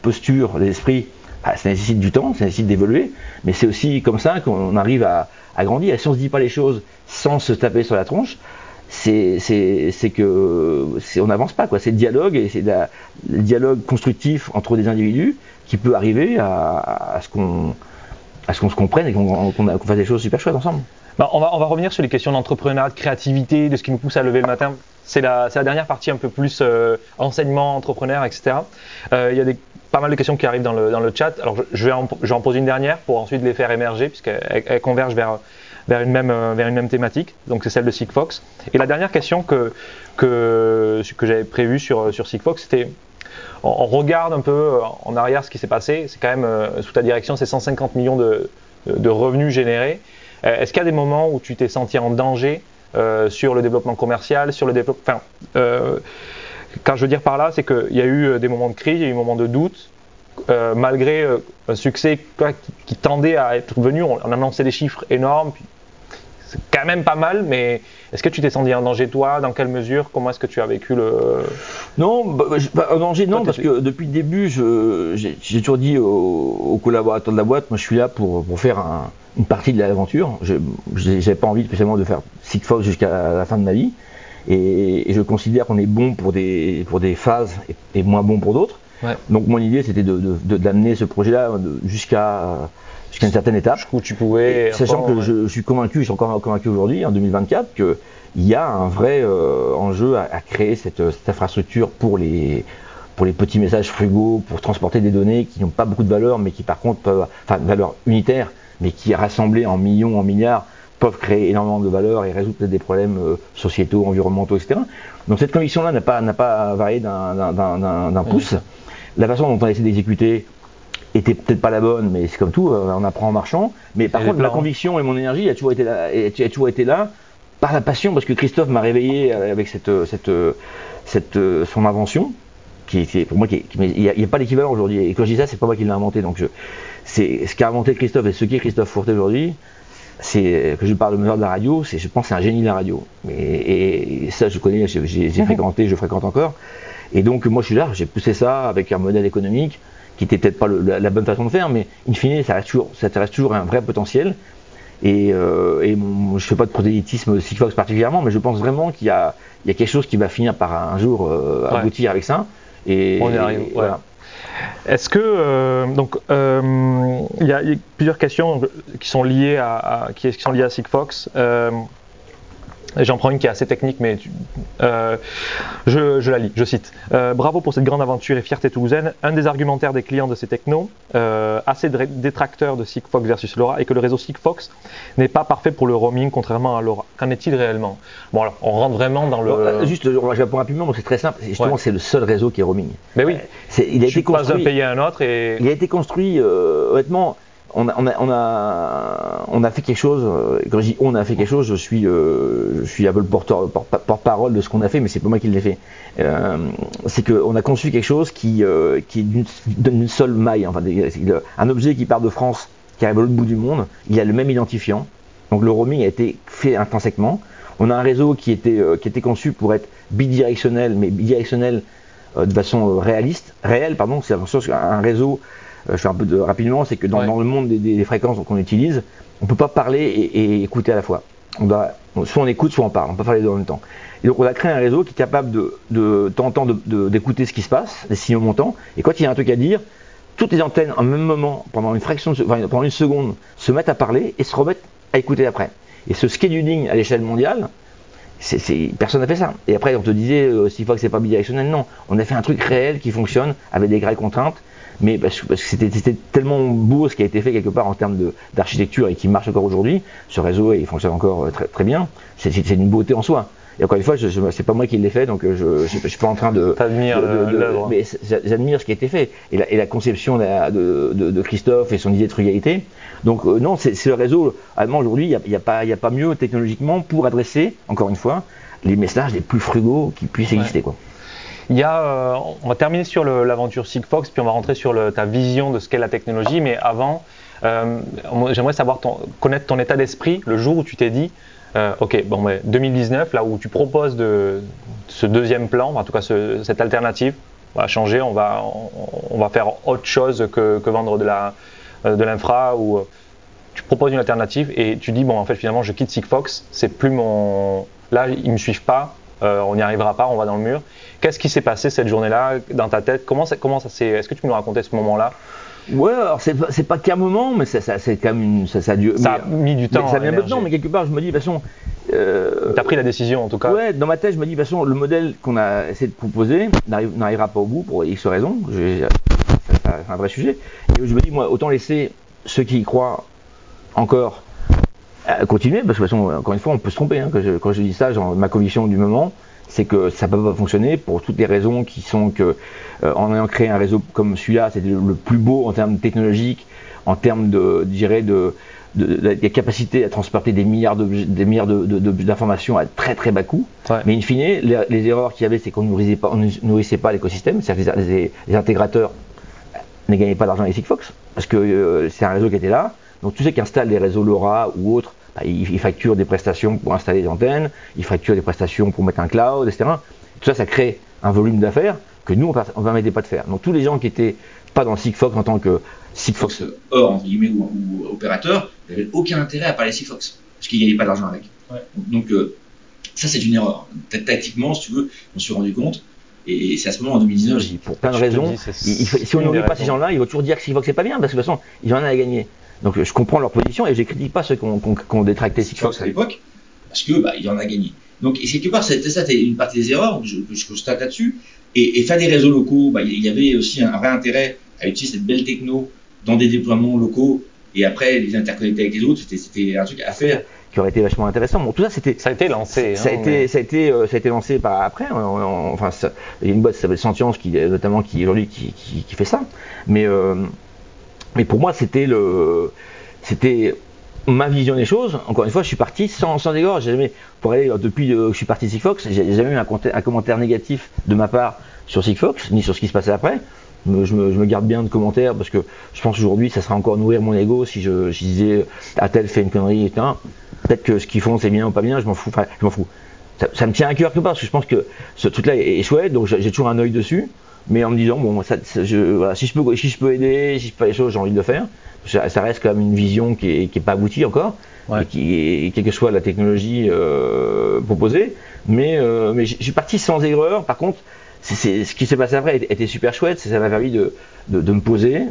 postures l'esprit, bah, ça nécessite du temps, ça nécessite d'évoluer. Mais c'est aussi comme ça qu'on arrive à, grandir. Et si on se dit pas les choses sans se taper sur la tronche, c'est, que on n'avance pas. C'est le dialogue et c'est le dialogue constructif entre des individus qui peut arriver à ce qu'on à ce qu'on se comprenne et qu'on fasse des choses super chouettes ensemble. Bah, on, va, on va revenir sur les questions d'entrepreneuriat, de créativité, de ce qui nous pousse à lever le matin. C'est la, la, dernière partie un peu plus euh, enseignement, entrepreneur, etc. Euh, il y a des, pas mal de questions qui arrivent dans le, dans le chat. Alors je, vais en, je vais en poser une dernière pour ensuite les faire émerger puisqu'elles convergent vers, vers, une même, euh, vers une même thématique. Donc c'est celle de Sigfox. Et la dernière question que, que, que j'avais prévue sur, sur Sigfox, c'était on, regarde un peu euh, en arrière ce qui s'est passé. C'est quand même, euh, sous ta direction, c'est 150 millions de, revenus générés. Euh, est-ce qu'il y a des moments où tu t'es senti en danger sur le développement commercial, sur le développement. quand je veux dire par là, c'est qu'il y a eu des moments de crise, il y a eu des moments de doute, malgré un succès qui, tendait à être venu, on, a lancé des chiffres énormes, c'est quand même pas mal, mais est-ce que tu t'es senti en danger toi? Dans quelle mesure? Comment est-ce que tu as vécu le... Non, bah, bah, en danger non, parce que depuis le début, j'ai toujours dit aux, collaborateurs de la boîte, moi je suis là pour, pour faire une partie de l'aventure. Je n'avais pas envie spécialement de faire Sigfox jusqu'à la fin de ma vie. Et, je considère qu'on est bon pour des, pour des phases et, moins bon pour d'autres. Donc mon idée c'était de, ce projet-là jusqu'à jusqu'à une certaine étape. Où tu pouvais. sachant que je, suis convaincu, je suis encore convaincu aujourd'hui, en 2024, qu'il y a un vrai euh, enjeu à, créer cette, infrastructure pour les, pour les petits messages frugaux, pour transporter des données qui n'ont pas beaucoup de valeur, mais qui par contre peuvent, enfin, valeur unitaire, mais qui rassemblées en millions, en milliards, peuvent créer énormément de valeur et résoudre des problèmes euh, sociétaux, environnementaux, etc. Donc cette conviction-là n'a pas, n'a pas varié d'un pouce. La façon dont on a essayé d'exécuter, était peut-être pas la bonne, mais c'est comme tout, euh, on apprend en marchant. Mais par contre, la conviction et mon énergie a toujours été là, a toujours été là par la passion, parce que Christophe m'a réveillé euh, avec cette, euh, cette, cette, son invention, qui est pour moi, qui, il n'y a, pas d'équivalent aujourd'hui. Et quand je dis ça, c'est pas moi qui l'ai inventé. Donc, je, c'est ce qu'a inventé Christophe et ce qui est Christophe Fourté aujourd'hui. C'est que je parle de meilleur de la radio, c'est, je pense, c'est un génie de la radio. Et, et ça, je connais, j'ai, fréquenté, je fréquente encore. Et donc, moi, je suis là, j'ai poussé ça avec un modèle économique qui était peut-être pas la, bonne façon de faire, mais in fine, ça reste toujours, ça reste toujours un vrai potentiel. Et, euh, et je fais pas de prosélytisme Sigfox particulièrement, mais je pense vraiment qu'il y a, il y a quelque chose qui va finir par un jour euh, aboutir avec ça. Et, On y arrive. voilà. Est-ce que euh, donc euh, il y, a plusieurs questions qui sont liées à, qui, sont liées à Sigfox. J'en prends une qui est assez technique, mais euh, je, la lis, je cite. Euh, bravo pour cette grande aventure et fierté toulousaine. Un des argumentaires des clients de ces technos, euh, assez détracteurs de Sigfox versus LoRa, est que le réseau Sigfox n'est pas parfait pour le roaming, contrairement à LoRa. Qu'en est-il réellement? Bon alors, on rentre vraiment dans le... juste, je réponds rapidement, c'est très simple. Justement, c'est le seul réseau qui est roaming. Mais oui, il a été construit, pas un pays à un autre et... Il a été construit, honnêtement on a, fait quelque chose. Euh, quand je dis on a fait quelque chose, je suis, euh, un peu le porte-parole de ce qu'on a fait, mais c'est pas moi qui l'ai fait. Euh, c'est qu'on a conçu quelque chose qui, qui est d'une seule maille. Enfin, un objet qui part de France, qui arrive à l'autre bout du monde, il a le même identifiant. Donc le roaming a été fait intrinsèquement. On a un réseau qui était, conçu pour être bidirectionnel, mais bidirectionnel de façon réaliste, réelle, pardon. C'est un réseau euh, je fais un peu de, rapidement, c'est que dans, le monde des, fréquences qu'on utilise, on peut pas parler et, écouter à la fois. On doit, soit on écoute, soit on parle. On peut pas parler en même temps. Et donc on a créé un réseau qui est capable de, de, de d'écouter ce qui se passe, les signaux montants. Et quand il y a un truc à dire, toutes les antennes en même moment, pendant une fraction, de, pendant une seconde, se mettent à parler et se remettent à écouter après. Et ce scheduling à l'échelle mondiale, c'est, personne n'a fait ça. Et après, on te disait, euh, s'il faut que c'est pas bidirectionnel, non. On a fait un truc réel qui fonctionne avec des vraies contraintes, mais parce, que c'était, tellement beau ce qui a été fait quelque part en termes d'architecture et qui marche encore aujourd'hui. Ce réseau, il fonctionne encore très, très bien. C'est, une beauté en soi. Et encore une fois, je, je, c'est pas moi qui l'ai fait, donc euh, je, je, je, suis pas en train de. T'admires l'œuvre. Mais j'admire ce qui a été fait et la, et la conception de, de, de, Christophe et son idée de frugalité. Donc euh, non, c'est le réseau allemand aujourd'hui. Il n'y a, a, pas, a pas mieux technologiquement pour adresser, encore une fois, les messages les plus frugaux qui puissent exister, quoi. Euh, on va terminer sur l'aventure Sigfox, puis on va rentrer sur ta vision de ce qu'est la technologie. Mais avant, euh, j'aimerais savoir connaître ton état d'esprit le jour où tu t'es dit euh, ok, bon, mais 2019, là où tu proposes ce deuxième plan, en tout cas ce, cette alternative, on va changer, on va, faire autre chose que, vendre de l'infra ou tu proposes une alternative et tu dis bon en fait finalement je quitte Sigfox, c'est plus mon là ils me suivent pas, euh, on n'y arrivera pas, on va dans le mur. Qu'est-ce qui s'est passé cette journée-là dans ta tête? Comment ça, comment ça s'est Est-ce que tu peux nous raconter ce moment-là? Ouais, alors c'est pas, pas qu'un moment, mais ça, ça c'est quand même une, ça, ça a Ça a mis du temps. Ça a mis un peu de temps, mais quelque part, je me dis, de toute façon. Euh, T'as pris la décision en tout cas. Ouais, dans ma tête, je me dis, de toute façon, le modèle qu'on a essayé de proposer n'arrivera pas au bout pour X raisons. C'est un vrai sujet. Et je me dis, moi, autant laisser ceux qui y croient encore continuer, parce que de toute façon, encore une fois, on peut se tromper. Hein, je, quand je dis ça, genre, ma conviction du moment, c'est que ça peut pas fonctionner pour toutes les raisons qui sont que euh, en ayant créé un réseau comme celui-là, c'était le, plus beau en termes technologiques, en termes de, dirais, de, de, de, de capacité à transporter des milliards d'informations à très très bas coût. Ouais. Mais in fine, les, les erreurs qu'il y avait, c'est qu'on ne nourrissait pas, nourrissait pas l'écosystème, c'est-à-dire que les, les, les, intégrateurs ne gagnaient pas d'argent avec Sigfox, parce que euh, c'est un réseau qui était là. Donc tous ceux qui installent des réseaux LoRa ou autres, ils, ils, facturent des prestations pour installer des antennes, ils facturent des prestations pour mettre un cloud, etc. Tout ça, ça crée un volume d'affaires que nous, on ne permettait pas de faire. Donc tous les gens qui étaient pas dans Sigfox en tant que Sigfox or, entre guillemets, ou, ou opérateur, n'avaient aucun intérêt à parler Sigfox, parce qu'ils ne gagnaient pas d'argent avec. Ouais. Donc euh, ça, c'est une erreur. Tactiquement, si tu veux, on s'est rendu compte. Et c'est à ce moment, en 2019, pour plein de raisons, dis, il, il, si on n'oublie pas ces gens-là, ils vont toujours dire que Sigfox c'est pas bien, parce que de toute façon, ils en ont à gagner. Donc je comprends leur position et je critique pas ceux qui ont, qui ont détracté Sigfox à l'époque, parce que bah, il en a gagné. Donc et quelque part, c'était ça, c'était une partie des erreurs que je, que je constate là-dessus. Et, et, faire des réseaux locaux, bah, il y avait aussi un vrai intérêt à utiliser cette belle techno dans des déploiements locaux et après les interconnecter avec les autres, c'était un truc à faire qui aurait été vachement intéressant. Bon, tout ça, c'était. Ça a été lancé. Ça, hein, a été, mais... ça a été, euh, ça a été lancé par après. On, on, enfin, ça, il y a une boîte qui s'appelle Sentience, qui notamment, qui aujourd'hui, qui, qui, qui, fait ça. Mais, euh, mais pour moi, c'était le, c'était ma vision des choses. Encore une fois, je suis parti sans, sans. J'ai jamais, aller depuis que je suis parti de Sigfox, j'ai jamais eu un, commentaire négatif de ma part sur Sigfox, ni sur ce qui se passait après. Je me, garde bien de commentaires parce que je pense qu'aujourd'hui, ça sera encore nourrir mon ego si je, disais, à tel fait une connerie. Peut-être que ce qu'ils font, c'est bien ou pas bien, je m'en fous. Enfin, je m'en fous. Ça, me tient à cœur part parce que je pense que ce truc-là est, est, chouette, donc j'ai toujours un œil dessus. Mais en me disant, bon, ça, je, voilà, si, je peux, si je peux aider, si je peux faire les choses, j'ai envie de le faire. Ça, ça, reste quand même une vision qui est, qui est pas aboutie encore, ouais. et qui est, quelle que soit la technologie euh, proposée. Mais, euh, mais je suis parti sans erreur. Par contre, c'est ce qui s'est passé après était, était super chouette. Ça m'a permis de, de, de, me poser,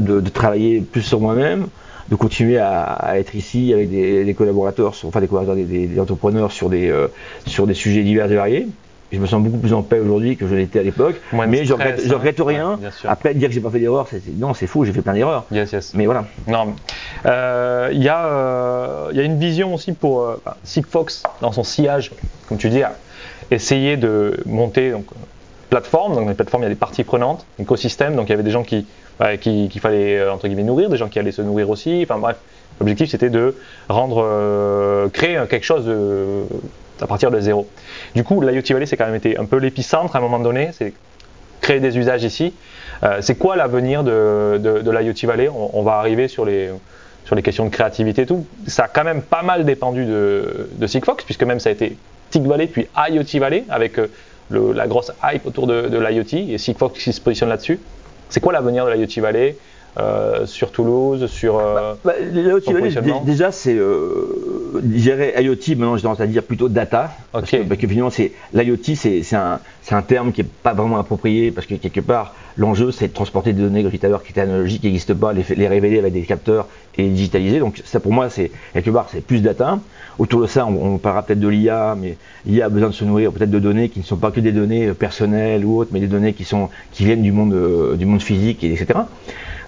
de, de travailler plus sur moi-même, de continuer à, à, être ici avec des, des collaborateurs, sur, enfin des collaborateurs, des, des, entrepreneurs sur des, euh, sur des sujets divers et variés. Je me sens beaucoup plus en paix aujourd'hui que je l'étais à l'époque. Mais je regrette, je regrette rien. Ouais, Après, dire que j'ai pas fait d'erreur, non, c'est fou, j'ai fait plein d'erreurs. Yes, yes. Mais voilà. Non, il euh, y, euh, y, a une vision aussi pour euh, Sigfox dans son sillage, comme tu dis, à essayer de monter donc plateforme. Donc, dans les plateformes, il y a des parties prenantes, écosystème. Donc, il y avait des gens qui, bah, qui, qu'il fallait entre guillemets nourrir, des gens qui allaient se nourrir aussi. Enfin bref, l'objectif c'était de rendre, euh, créer quelque chose de, à partir de zéro. Du coup, l'IoT Valley, c'est quand même été un peu l'épicentre à un moment donné, c'est créer des usages ici. Euh, c'est quoi l'avenir de, de, l'IoT Valley? On, va arriver sur les, sur les questions de créativité et tout. Ça a quand même pas mal dépendu de, de Sigfox, puisque même ça a été TIC Valley, puis IoT Valley, avec le, la grosse hype autour de, de l'IoT, et Sigfox qui se positionne là-dessus. C'est quoi l'avenir de l'IoT Valley? Euh, sur Toulouse, sur euh, Bah, l'IoT positionnement dé- déjà, c'est, euh, dirais IoT, maintenant j'ai tendance à dire plutôt data. Parce Ok. que, parce que finalement, c'est, l'IoT, c'est, un, c'est un terme qui n'est pas vraiment approprié parce que quelque part, l'enjeu, c'est de transporter des données, comme je disais tout à l'heure, qui étaient analogiques, qui n'existent pas, les, révéler avec des capteurs et les digitaliser. Donc, ça, pour moi, c'est, quelque part, c'est plus data. Autour de ça, on, on parlera peut-être de l'IA, mais l'IA a besoin de se nourrir peut-être de données qui ne sont pas que des données euh, personnelles ou autres, mais des données qui sont, qui viennent du monde, euh, du monde physique, et etc.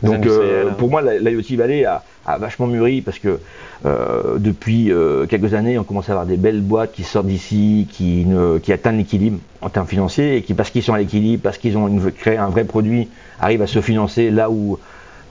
Donc, euh, industriels. pour moi, l'IoT Valley a, a vachement mûri parce que euh, depuis euh, quelques années, on commence à avoir des belles boîtes qui sortent d'ici, qui, ne, qui atteignent l'équilibre en termes financiers et qui, parce qu'ils sont à l'équilibre, parce qu'ils ont une, créé un vrai produit, arrivent à se financer là où,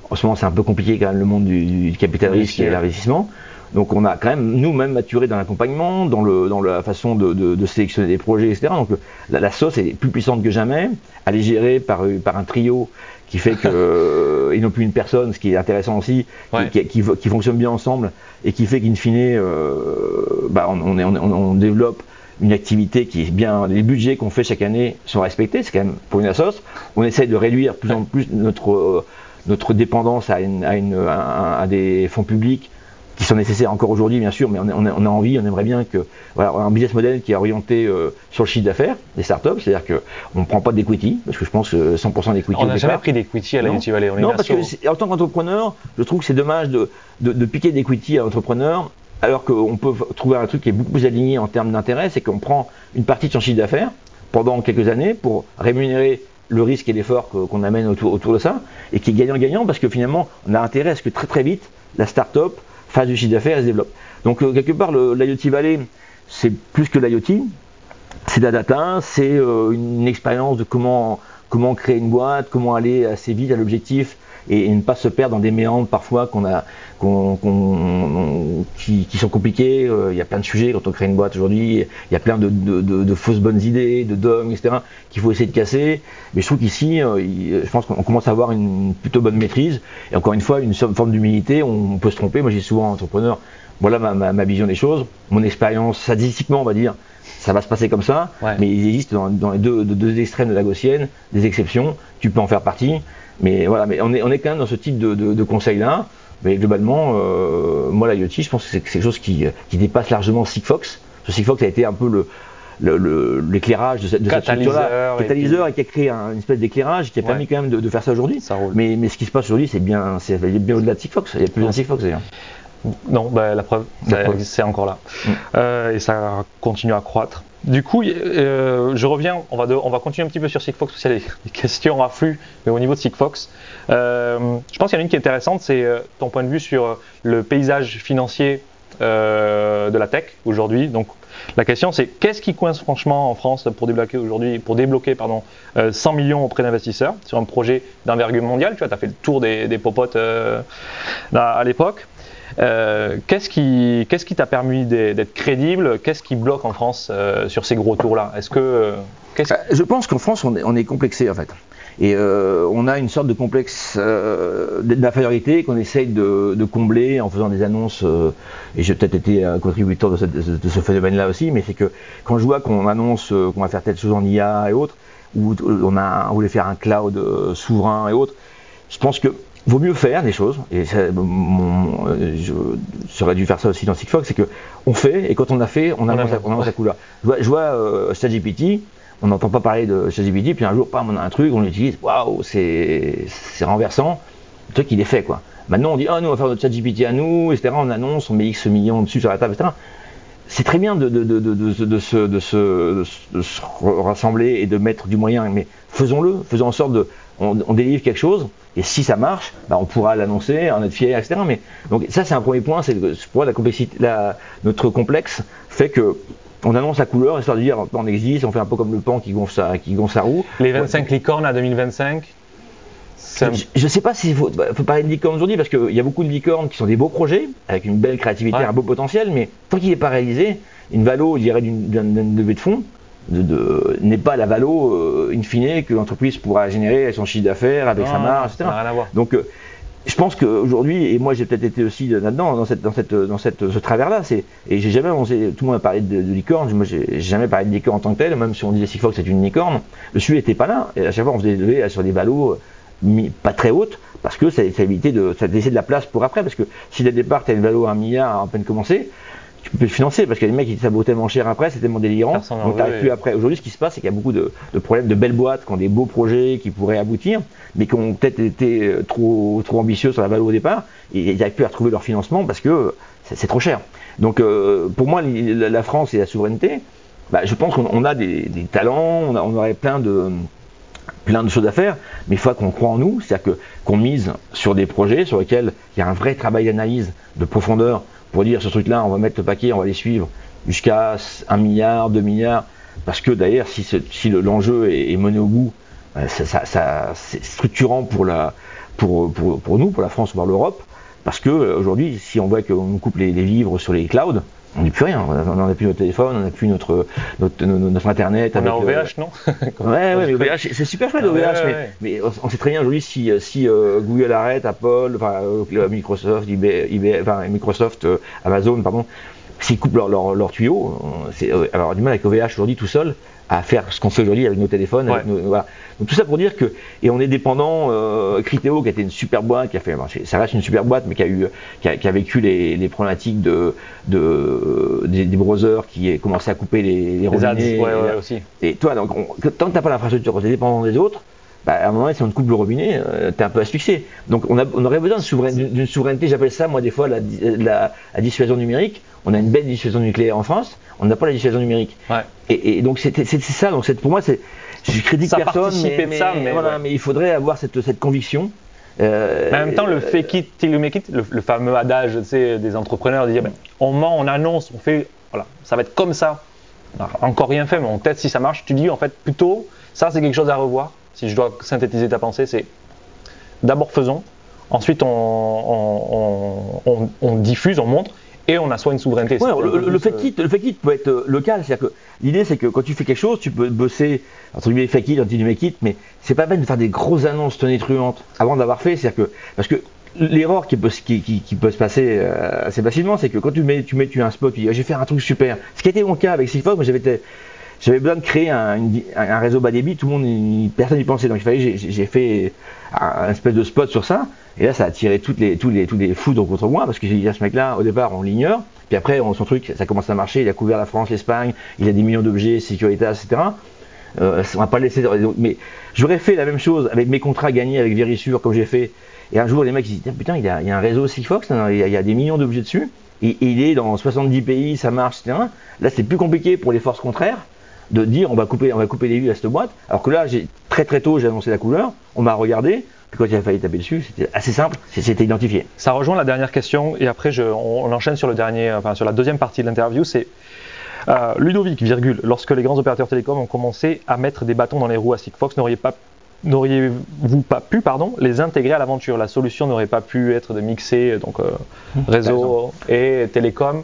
en ce moment, c'est un peu compliqué quand même le monde du, du capital risque et l'investissement. Donc on a quand même nous-mêmes maturé dans l'accompagnement, dans, le, dans la façon de, de- de sélectionner des projets, etc. Donc la, la sauce est plus puissante que jamais. Elle est gérée par, par un trio qui fait que euh, et non plus une personne, ce qui est intéressant aussi, qui- Ouais. qui, qui, qui fonctionne bien ensemble et qui fait qu'in fine, euh, bah, on, on, est- on, on développe une activité qui est bien. Les budgets qu'on fait chaque année sont respectés. C'est quand même pour une assoce. On essaye de réduire de plus en plus notre euh, notre dépendance à, une, à, une, à, à des fonds publics qui sont nécessaires encore aujourd'hui, bien sûr, mais on a, on a- on a envie, on aimerait bien que voilà, un business model qui est orienté euh, sur le chiffre d'affaires des startups, c'est-à-dire qu'on ne prend pas d'equity, parce que je pense que 100% d'equity on n'a jamais pris d'equity à l'IoT Valley. On est Non, parce que en tant qu'entrepreneur, je trouve que c'est dommage de, de, de piquer d'equity à l'entrepreneur, alors qu'on peut trouver un truc qui est beaucoup plus aligné en termes d'intérêt, c'est qu'on prend une partie de son chiffre d'affaires pendant quelques années pour rémunérer le risque et l'effort qu'on amène autour, autour de ça, et qui est gagnant-gagnant, parce que finalement, on a intérêt à ce que très très vite, la start-up fasse du chiffre d'affaires se développe. Donc, euh, quelque part, l'IoT Valley, c'est plus que l'IoT, c'est de la data, c'est euh, une expérience de comment, comment créer une boîte, comment aller assez vite à l'objectif et, et ne pas se perdre dans des méandres parfois qu'on a, qu'on, qu'on- qui, qui sont compliqués. Euh, Il y a plein de sujets quand on crée une boîte aujourd'hui. Il y a plein de, de, de- de fausses bonnes idées, de dogmes, etc. qu'il faut essayer de casser. Mais je trouve qu'ici, euh, je pense qu'on commence à avoir une plutôt bonne maîtrise. Et encore une fois, une forme d'humilité. On, peut se tromper. Moi, j'ai souvent entrepreneur. Voilà ma, ma, ma vision des choses, mon expérience statistiquement, on va dire, ça va se passer comme ça, Ouais. mais il existe dans, dans les deux, deux- deux extrêmes de la gaussienne des exceptions, tu peux en faire partie, mais voilà, mais on est, on est quand même dans ce type de, de, de conseil-là, mais globalement, euh, moi l'IoT, je pense que c'est quelque chose qui, qui dépasse largement Sigfox, que Sigfox a été un peu le l'éclairage de cette, de cette Catalyseur, structure-là, et catalyseur et, qui a créé un- une espèce d'éclairage qui a Ouais. permis quand même de, de faire ça aujourd'hui. Mais, mais ce qui se passe aujourd'hui, c'est bien, c'est bien au-delà de Sigfox. Il y a plus d'un Sigfox d'ailleurs. Non, bah, la La preuve. c'est encore là. Mm. Euh, et ça continue à croître. Du coup, euh, je reviens, on va, de- on va continuer un petit peu sur Sigfox, parce qu'il y a des, questions affluent, mais au niveau de Sigfox, euh, je pense qu'il y en a une qui est intéressante, c'est euh, ton point de vue sur euh, le paysage financier euh, de la tech aujourd'hui. Donc, la question c'est qu'est-ce qui coince franchement en France pour débloquer aujourd'hui, pour débloquer pardon, euh, 100 millions auprès d'investisseurs sur un projet d'envergure mondiale? Tu vois, as fait le tour des, des popotes euh, à, à l'époque. Euh, qu'est-ce qui t'a permis d'être crédible? Qu'est-ce qui bloque en France euh, sur ces gros tours-là? Est-ce que euh, Je pense qu'en France, on est, complexé en fait. Et on a une sorte de complexe euh, d'infériorité qu'on essaye de, combler en faisant des annonces. et j'ai peut-être été un contributeur de, ce phénomène-là aussi, mais c'est que quand je vois qu'on annonce qu'on va faire telle chose en IA et autres, ou on, on voulait faire un cloud souverain et autres, je pense que vaut mieux faire des choses. Et ça, mon- je j'aurais dû faire ça aussi dans Sigfox, c'est que on fait et quand on a fait, on annonce, on annonce la couleur. Je vois, je vois euh, ChatGPT, on n'entend pas parler de ChatGPT, puis un jour, pam, on a un truc, on l'utilise, waouh, c'est c'est renversant. Le truc, il est fait, quoi. Maintenant, on dit, ah, nous, on va faire notre ChatGPT à nous, etc. On annonce, on met X millions dessus sur la table, etc. C'est très bien de, de, de, de, se, de, se, de se- de se rassembler et de mettre du moyen, mais faisons-le, faisons en sorte de. On, on délivre quelque chose, et si ça marche, bah, on pourra l'annoncer, en être fier, etc. Mais, donc, ça, c'est un premier point, c'est pour la complexité, la, notre complexe fait que on annonce la couleur, histoire de dire on existe, on fait un peu comme le pan qui gonfle sa, qui gonfle sa roue. les 25 licornes à 2025 c'est un- Je ne sais pas s'il faut, bah, faut parler de licorne aujourd'hui parce qu'il y a beaucoup de licornes qui sont des beaux projets avec une belle créativité, Ouais. un beau potentiel, mais tant qu'il n'est pas réalisé, une valo, je dirais, d'une levée de fonds de, de- n'est pas la valo euh, in fine que l'entreprise pourra générer avec son chiffre d'affaires, avec sa marge, etc. n'a rien à voir. Donc, euh, je pense qu'aujourd'hui, et moi j'ai peut-être été aussi là-dedans, dans, cette, dans, cette, dans cette, ce travers-là, c'est, et j'ai jamais tout le monde a parlé de, de licorne, moi j'ai jamais parlé de licorne en tant que tel, même si on disait Sigfox c'est une licorne, le sujet n'était pas là, et à chaque fois on faisait des levées sur des valos pas très haute, parce que ça, ça, évité de, ça laissait de la place pour après, parce que si dès le départ tu as une valeur à un milliard à peine commencé, tu peux le financer parce que les mecs ça vaut tellement cher après, c'est tellement délirant. donc t'arrives plus après. Aujourd'hui, ce qui se passe, c'est qu'il y a beaucoup de, problèmes de belles boîtes qui ont des beaux projets qui pourraient aboutir, mais qui ont peut-être été euh, trop trop ambitieux sur la valeur au départ et ils n'arrivent plus à retrouver leur financement parce que c'est trop cher. Donc euh, pour moi, la France et la souveraineté, bah, je pense qu'on a des, talents, on, on, aurait plein de plein de choses à faire, mais il faut qu'on croit en nous, c'est-à-dire qu'on mise sur des projets sur lesquels il y a un vrai travail d'analyse, de profondeur, pour dire ce truc-là, on va mettre le paquet, on va les suivre jusqu'à 1 milliard, 2 milliards, parce que d'ailleurs, si, l'enjeu est, mené au bout, euh, ça, c'est structurant pour, nous, pour la France, voire l'Europe, parce que euh, aujourd'hui, si on voit qu'on coupe les, les livres sur les clouds, on n'est plus rien. On n'a plus notre téléphone, on n'a plus notre, notre, notre, internet. On a OVH, euh, non Ouais, ouais, mais OVH, c'est super chouette OVH, mais, mais, on sait très bien aujourd'hui si, si euh, Google arrête, Apple, enfin, euh, Microsoft, enfin, Microsoft, Amazon, pardon, s'ils coupent leur, leur, leur tuyau, c'est, alors du mal avec OVH aujourd'hui tout seul, à faire ce qu'on fait aujourd'hui avec nos téléphones. voilà. Donc tout ça pour dire que et on est dépendant. Euh, Criteo qui a été une super boîte, qui a fait, ça reste une super boîte, mais qui a eu, qui a, qui a vécu les, les, problématiques de, de des, des, browsers qui commencé à couper les, les robinets. ouais, ouais, aussi. Et toi, donc tant que t'as pas l'infrastructure, t'es dépendant des autres, bah, à un moment donné, si on te coupe le robinet, euh, t'es un peu asphyxié. Donc on, a, on aurait besoin d'une souveraineté, j'appelle ça moi des fois la, la, la, dissuasion numérique. On a une belle dissuasion nucléaire en France, on n'a pas la dissuasion numérique. Ouais. Et, et donc c'est ça, donc pour moi je critique ça personne, mais, mais, ça, mais, voilà, mais il faudrait avoir cette, cette conviction. Euh, en même temps, le fake it till you make it, le, le fameux adage tu sais, des entrepreneurs de dire ben, on ment, on annonce, on fait, voilà, ça va être comme ça. Alors, encore rien fait, mais on teste si ça marche. Tu dis en fait plutôt, ça c'est quelque chose à revoir si je dois synthétiser ta pensée, c'est d'abord faisons, ensuite on, on, diffuse, on montre, et on assoit une souveraineté. le, le, fake it, le fake peut être euh, local, c'est-à-dire que l'idée c'est que quand tu fais quelque chose, tu peux bosser entre guillemets fake it, anti make it, mais c'est pas peine de faire des grosses annonces tonitruantes avant d'avoir fait, c'est-à-dire que parce que l'erreur qui peut, qui, qui, peut se passer euh, assez facilement, c'est que quand tu mets, tu mets tu un spot, tu dis, ah, je vais faire un truc super. Ce qui a été mon cas avec Sigfox, moi j'avais j'avais besoin de créer un, réseau bas débit, tout le monde, personne n'y pensait. Donc il fallait, j'ai fait un, espèce de spot sur ça. Et là, ça a attiré toutes les, tous les, tous les foudres contre moi parce que j'ai dit à ce mec-là, au départ, on l'ignore. Puis après, on, son truc, ça commence à marcher. Il a couvert la France, l'Espagne, il a des millions d'objets, sécurité, etc. Euh, on va pas le laisser. Mais j'aurais fait la même chose avec mes contrats gagnés avec Verisure, comme j'ai fait. Et un jour, les mecs, ils disent, putain, il y a, un réseau Sigfox, il, il y a des millions d'objets dessus. Et, il est dans 70 pays, ça marche, etc. Là, c'est plus compliqué pour les forces contraires de dire on va couper, on va couper les vues à cette boîte. Alors que là, j'ai très très tôt, j'ai annoncé la couleur, on m'a regardé, puis quand il a fallu taper dessus, c'était assez simple, c'était identifié. Ça rejoint la dernière question, et après je, on, enchaîne sur le dernier, enfin sur la deuxième partie de l'interview, c'est euh, Ludovic, virgule, lorsque les grands opérateurs télécoms ont commencé à mettre des bâtons dans les roues à Sigfox, n'auriez pas n'auriez-vous pas pu pardon, les intégrer à l'aventure? La solution n'aurait pas pu être de mixer donc, euh, mmh, réseau et télécom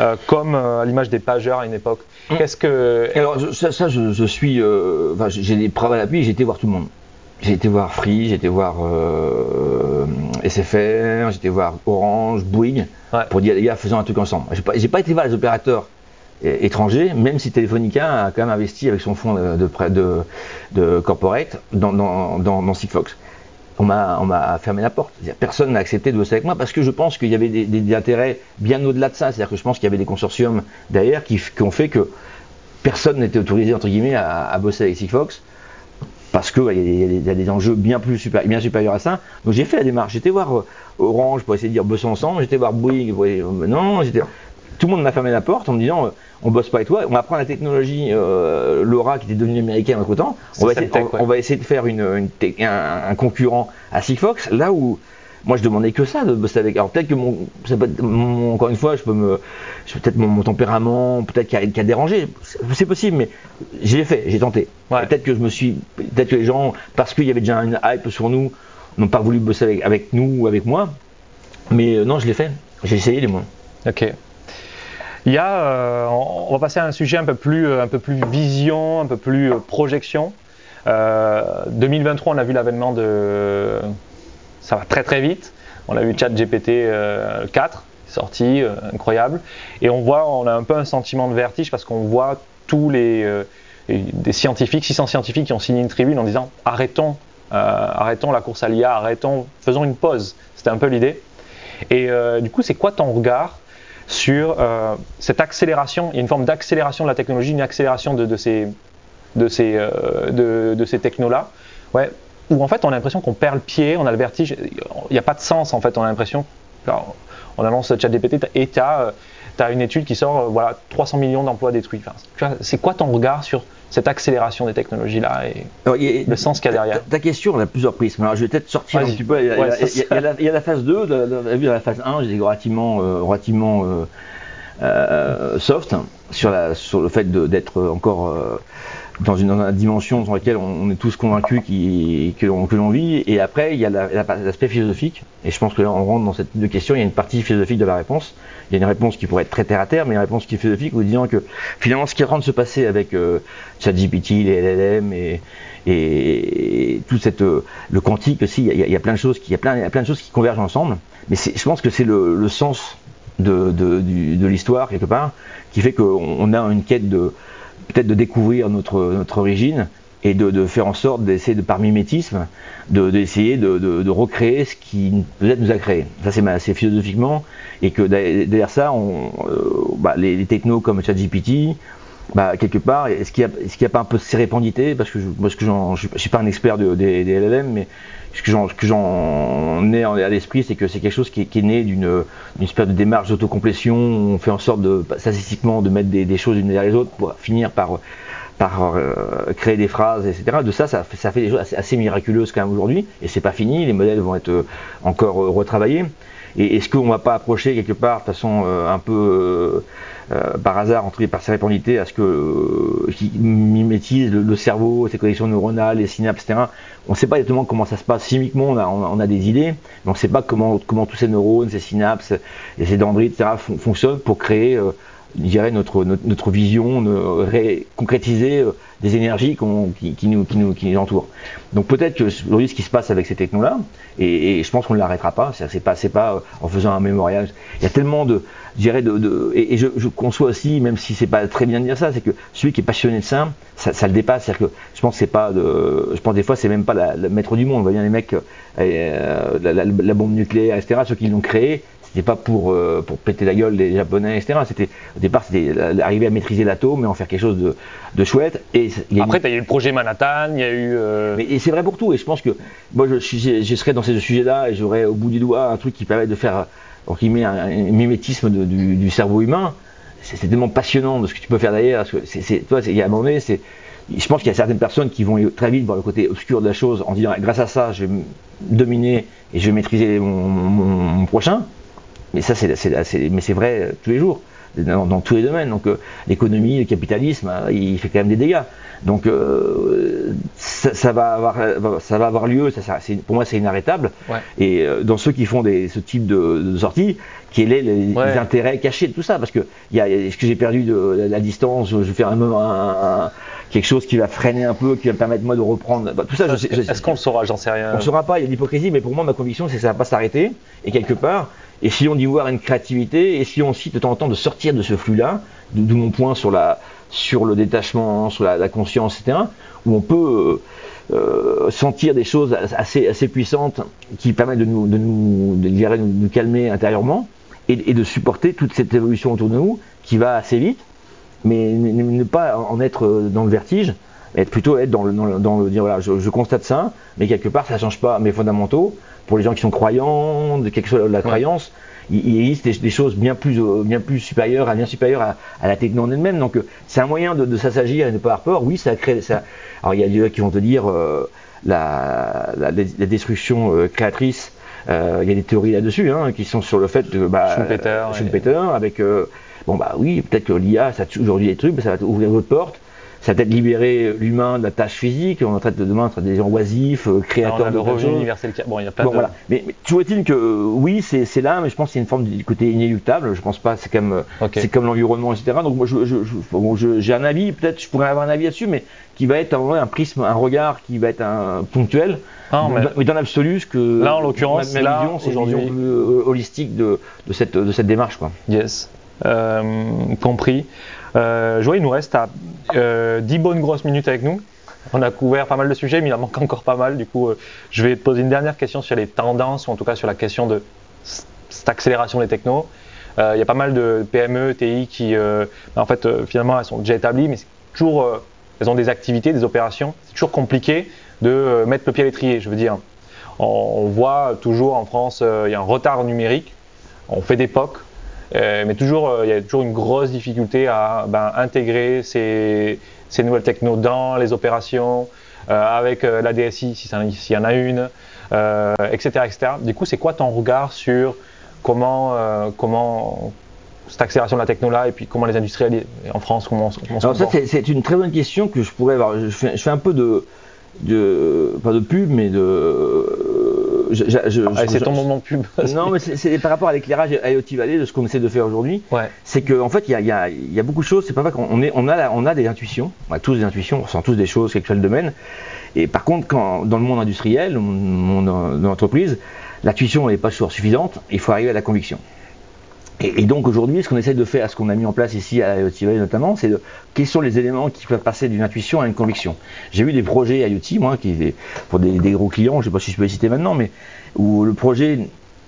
euh, comme euh, à l'image des pageurs à une époque. Mmh. Qu'est-ce que. Alors, ça, ça je, je, suis. Euh, enfin, j'ai des preuves à l'appui, j'ai été voir tout le monde. J'ai été voir Free, j'ai été voir SFR, j'ai été voir Orange, Bouygues, ouais. pour dire les gars, faisons un truc ensemble. J'ai pas, pas été voir les opérateurs étrangers, même si Telefonica a quand même investi avec son fonds de, de, de, de corporate dans, dans, dans, dans Sigfox on m'a fermé la porte. Personne n'a accepté de bosser avec moi parce que je pense qu'il y avait des, intérêts bien au-delà de ça. C'est-à-dire que je pense qu'il y avait des consortiums derrière qui, ont fait que personne n'était autorisé entre guillemets à, bosser avec Sigfox parce qu'il y, y, a des enjeux bien supérieurs à ça. Donc j'ai fait la démarche. J'étais voir euh, Orange pour essayer de dire bossons ensemble. J'étais voir Bouygues. Non, j'étais tout le monde m'a fermé la porte en me disant euh, on bosse pas avec toi, on va prendre la technologie euh, LoRa qui était devenue américaine entre temps, on va, essayer, on, va, essayer, de faire une, une un, un, concurrent à Sigfox, là où moi je demandais que ça de bosser avec. Alors peut-être que mon, mon, encore une fois, je peux me, peut-être mon, mon, tempérament, peut-être qui a, a, dérangé, c'est possible, mais j'ai fait, j'ai tenté. Ouais. Peut-être que je me suis, peut-être que les gens, parce qu'il y avait déjà une hype sur nous, n'ont pas voulu bosser avec, avec nous ou avec moi, mais euh, non, je l'ai fait, j'ai essayé les moins. Ok. Il y a, euh, on va passer à un sujet un peu plus, euh, un peu plus vision, un peu plus euh, projection. Euh, 2023, on a vu l'avènement de, ça va très très vite. On a vu ChatGPT 4 sorti, incroyable. Et on voit, on a un peu un sentiment de vertige parce qu'on voit tous les des scientifiques, 600 scientifiques qui ont signé une tribune en disant arrêtons arrêtons la course à l'IA, arrêtons, faisons une pause. C'était un peu l'idée. Et du coup, c'est quoi ton regard sur cette accélération. Il y a une forme d'accélération de la technologie, une accélération de, ces, de ces, de, de ces technos-là. Ouais, où en fait on a l'impression qu'on perd le pied, on a le vertige, il n'y a pas de sens en fait, on a l'impression, on annonce ChatGPT et tu as, as, une étude qui sort, euh, voilà, 300 millions d'emplois détruits. c'est quoi ton regard sur cette accélération des technologies-là et le sens qu'il y a derrière ta, question, on a plusieurs prismes. Alors, je vais peut-être sortir un petit peu. Il y, a, la, phase 2, vu la phase 1, j'ai relativement, euh, relativement euh, euh, soft sur, la, sur le fait d'être encore dans une, dimension dans laquelle on, est tous convaincus que l'on vit. Et après, il y a l'aspect philosophique. Et je pense que là, on rentre dans cette question. Il y a une partie philosophique de la réponse. Il y a une réponse qui pourrait être très terre à terre, mais une réponse qui est philosophique, vous disant que finalement, ce qui est en train de se passer avec euh, ChatGPT, les LLM et, et, tout cette euh, le quantique aussi, il y, a, plein de choses qui, il y a plein, plein de choses qui convergent ensemble. Mais je pense que c'est le, le, sens de, de, de l'histoire quelque part qui fait qu'on a une quête de peut-être de découvrir notre, notre origine et de, de faire en sorte d'essayer de par mimétisme d'essayer de, de, de, recréer ce qui peut-être nous a créé. Ça c'est philosophiquement et que derrière ça, euh, bah, les, les, technos comme ChatGPT, bah, quelque part, est-ce qu'il n'y a, a, pas un peu de sérépendité Parce que je, moi, que je ne suis pas un expert de, des, des LLM, mais ce que j'en ai à l'esprit, c'est que c'est quelque chose qui est, né d'une espèce de démarche d'autocomplétion. On fait en sorte de statistiquement de mettre des, des choses une derrière les autres pour finir par euh, créer des phrases, etc. De ça, ça, ça fait des choses assez, assez miraculeuses quand même aujourd'hui, et c'est pas fini. Les modèles vont être euh, encore euh, retravaillés. Et est-ce qu'on va pas approcher quelque part de façon un peu euh, par hasard, entre par sérépendité, à ce que euh, qui mimétise le, cerveau, ses connexions neuronales, les synapses, etc. On ne sait pas exactement comment ça se passe chimiquement, on a, on a, des idées, mais on ne sait pas comment, comment tous ces neurones, ces synapses et ces dendrites, etc. fonctionnent pour créer euh, je dirais, notre, notre, notre vision, concrétiser euh, des énergies qui, nous, entourent. Donc peut-être que aujourd'hui, ce qui se passe avec ces technos-là, et, je pense qu'on ne l'arrêtera pas, c'est pas, pas euh, en faisant un mémorial. Il y a tellement de, dirais, de, de et, je, conçois aussi, même si c'est pas très bien de dire ça, c'est que celui qui est passionné de ça, ça, le dépasse. C'est-à-dire que je pense que c'est pas de, je pense des fois c'est même pas le maître du monde. On voit bien les mecs, euh, la, la, la, bombe nucléaire, etc. Ceux qui l'ont créé, c'était pas pour, euh, pour péter la gueule des Japonais, etc. C'était, au départ, c'était arriver à maîtriser l'atome et en faire quelque chose de, de chouette. Et Après, il y a eu le projet Manhattan, il y a eu. Euh... Mais, et c'est vrai pour tout. Et je pense que moi, je, je, je serais dans ces sujets-là et j'aurais au bout du doigt un truc qui permet de faire, met un, un mimétisme de, du, du, cerveau humain. C'est tellement passionnant de ce que tu peux faire derrière. C'est, toi, il y a un moment donné, c'est je pense qu'il y a certaines personnes qui vont très vite voir le côté obscur de la chose en disant grâce à ça je vais dominer et je vais maîtriser mon, mon, mon prochain mais ça, c'est, mais c'est vrai euh, tous les jours, dans, tous les domaines. Donc euh, l'économie, le capitalisme, hein, il fait quand même des dégâts. Donc euh, ça, va avoir, ça va avoir lieu. Ça, pour moi, c'est inarrêtable. Et dans ceux qui font des, ce type de, de sorties, quels est les, intérêts cachés de tout ça? Parce que il y a, est-ce que j'ai perdu de la, distance Je vais faire un, un, quelque chose qui va freiner un peu, qui va me permettre moi de reprendre? Bah, tout ça, Est-ce qu'on le saura? J'en sais rien. On ne saura pas. Il y a de l'hypocrisie, mais pour moi, ma conviction, c'est que ça va pas s'arrêter. Et quelque part, essayons d'y voir une créativité, essayons aussi de temps en temps de sortir de ce flux-là, d'où mon point sur, le détachement, sur la, conscience, etc., où on peut euh, euh, sentir des choses assez, assez puissantes qui permettent de nous, de nous, de, calmer intérieurement et, et, de supporter toute cette évolution autour de nous qui va assez vite, mais ne, pas en être dans le vertige, être plutôt être dans le, dire voilà, je, constate ça, mais quelque part ça change pas mes fondamentaux, pour les gens qui sont croyants, de quelque chose de la croyance, il, existe des, choses bien plus, euh, bien plus supérieures, à bien supérieures à, à la techno en elle-même. Donc euh, c'est un moyen de, de s'assagir et de ne pas avoir peur. Oui, ça crée. Ça... Alors il y a des gens qui vont te dire euh, la, la, la, destruction euh, créatrice. Euh, il y a des théories là-dessus hein, qui sont sur le fait de bah, Schumpeter, Schumpeter avec bon bah oui peut-être que l'IA ça aujourd'hui des trucs, mais ça va ouvrir d'autres portes ça peut-être libérer l'humain de la tâche physique. On traite de demain être des gens oisifs, euh, créateurs de revenu universel. Bon, il y a plein bon, Voilà. Mais, mais toujours est-il que euh, oui, c'est là, mais je pense qu'il y a une forme du côté inéluctable. Je pense pas. C'est comme euh, c'est comme l'environnement, etc. Donc moi, je, je, je j'ai un avis. Peut-être je pourrais avoir un avis là-dessus, mais qui va être un, un prisme, un regard qui va être un, ponctuel. Non, mais, mais dans l'absolu, ce que là en l'occurrence, ma, ma vision, c'est vision plus holistique de, de cette de cette démarche, quoi. Yes. Euh, compris. Euh, il nous reste à, euh, 10 bonnes grosses minutes avec nous. On a couvert pas mal de sujets, mais il en manque encore pas mal. Du coup, euh, je vais te poser une dernière question sur les tendances, ou en tout cas sur la question de cette accélération des technos. Euh, il y a pas mal de PME, TI qui, euh, en fait, finalement, elles sont déjà établies, mais c'est toujours, elles ont des activités, des opérations. C'est toujours compliqué de mettre le pied à l'étrier. Je veux dire, on, voit toujours en France, il y a un retard numérique. On fait des POC, mais toujours, il y a toujours une grosse difficulté à ben, intégrer ces, nouvelles technos dans les opérations, euh, avec euh, la DSI s'il y en a une, euh, etc.. Du coup, c'est quoi ton regard sur comment, cette accélération de la techno là et puis comment les industriels en France comment, comment Alors ça c'est une très bonne question que je pourrais avoir. Je fais, un peu de pas de pub mais de ah, c'est ton moment pub. non, mais c'est par rapport à l'éclairage IoT Valley de ce qu'on essaie de faire aujourd'hui. Ouais. C'est qu'en en fait, il y a, y a, beaucoup de choses. C'est pas vrai qu'on on a, on a des intuitions. On a tous des intuitions. On sent tous des choses, quel que soit le domaine. Et par contre, quand, dans le monde industriel, le monde de l'entreprise, l'intuition n'est pas toujours suffisante. Il faut arriver à la conviction. Et, donc aujourd'hui, ce qu'on essaie de faire, ce qu'on a mis en place ici à IoT notamment, c'est de quels sont les éléments qui peuvent passer d'une intuition à une conviction. J'ai vu des projets IoT, moi, qui pour des, gros clients, je ne sais pas si je peux les citer maintenant, mais où le projet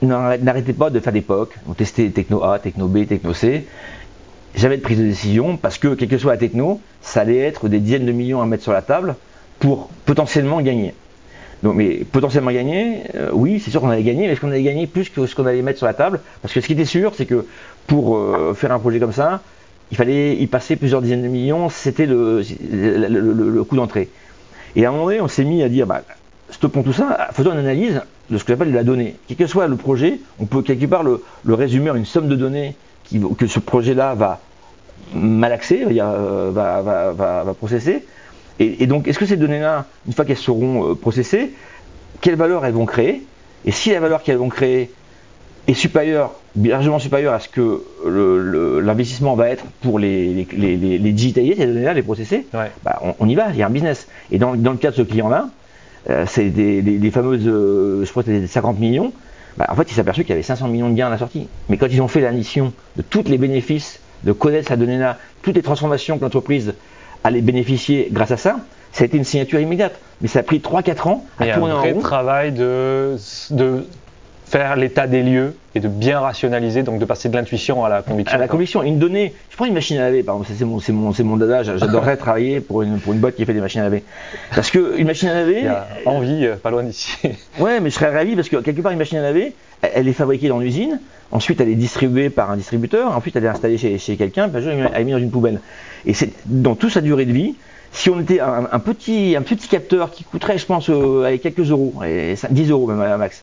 n'arrêtait pas de faire des on testait techno A, techno B, techno C. J'avais de prise de décision parce que, quelle que soit la techno, ça allait être des dizaines de millions à mettre sur la table pour potentiellement gagner. Donc, mais potentiellement gagner, euh, oui, c'est sûr qu'on allait gagner, mais est-ce qu'on allait gagner plus que ce qu'on allait mettre sur la table? Parce que ce qui était sûr, c'est que pour euh, faire un projet comme ça, il fallait y passer plusieurs dizaines de millions, c'était le, le, coût d'entrée. Et à un moment donné, on s'est mis à dire, bah, stoppons tout ça, faisons une analyse de ce que j'appelle la donnée. Quel que soit le projet, on peut quelque part le, résumer en une somme de données que ce projet-là va malaxer, va, va, va, va, processer, et, donc, est-ce que ces données-là, une fois qu'elles seront euh, processées, quelle valeur elles vont créer? Et si la valeur qu'elles vont créer est supérieure, largement supérieure à ce que l'investissement va être pour les, les, les, digitaliser, ces données-là, les processer, bah, on, y va, il y a un business. Et dans, dans le cas de ce client-là, euh, c'est des, fameuses, euh, je crois que 50 millions, bah, en fait, il s'est aperçu qu'il y avait 500 millions de gains à la sortie. Mais quand ils ont fait la mission de tous les bénéfices, de connaître sa donnée-là, toutes les transformations que l'entreprise aller bénéficier grâce à ça, ça a été une signature immédiate. Mais ça a pris 3-4 ans à tourner un vrai travail de, de faire l'état des lieux et de bien rationaliser, donc de passer de l'intuition à la conviction. À la conviction. Une donnée, je prends une machine à laver, par exemple, c'est mon, c'est mon, mon dada, j'adorerais travailler pour une, pour une boîte qui fait des machines à laver. Parce qu'une machine à laver. Il y a envie, euh, pas loin d'ici. ouais, mais je serais ravi parce que quelque part, une machine à laver, elle est fabriquée dans l'usine, ensuite elle est distribuée par un distributeur, ensuite elle est installée chez, chez quelqu'un, puis elle est mise dans une poubelle. Et c'est dans toute sa durée de vie, si on était un, petit, un petit capteur qui coûterait, je pense, euh, quelques euros, 10 euros même à max,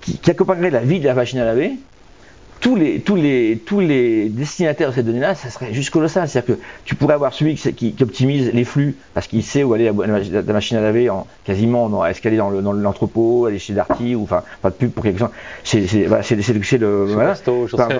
qui, qui, accompagnerait la vie de la machine à laver, tous les, tous les, tous les destinataires de ces données-là, ça serait juste colossal. C'est-à-dire que tu pourrais avoir celui qui, qui, optimise les flux parce qu'il sait où aller la, la, machine à laver en, quasiment, est-ce qu'elle est dans, l'entrepôt, aller chez Darty ou enfin, pas de pub pour quelque chose. C'est, c'est, c'est, c'est le, voilà,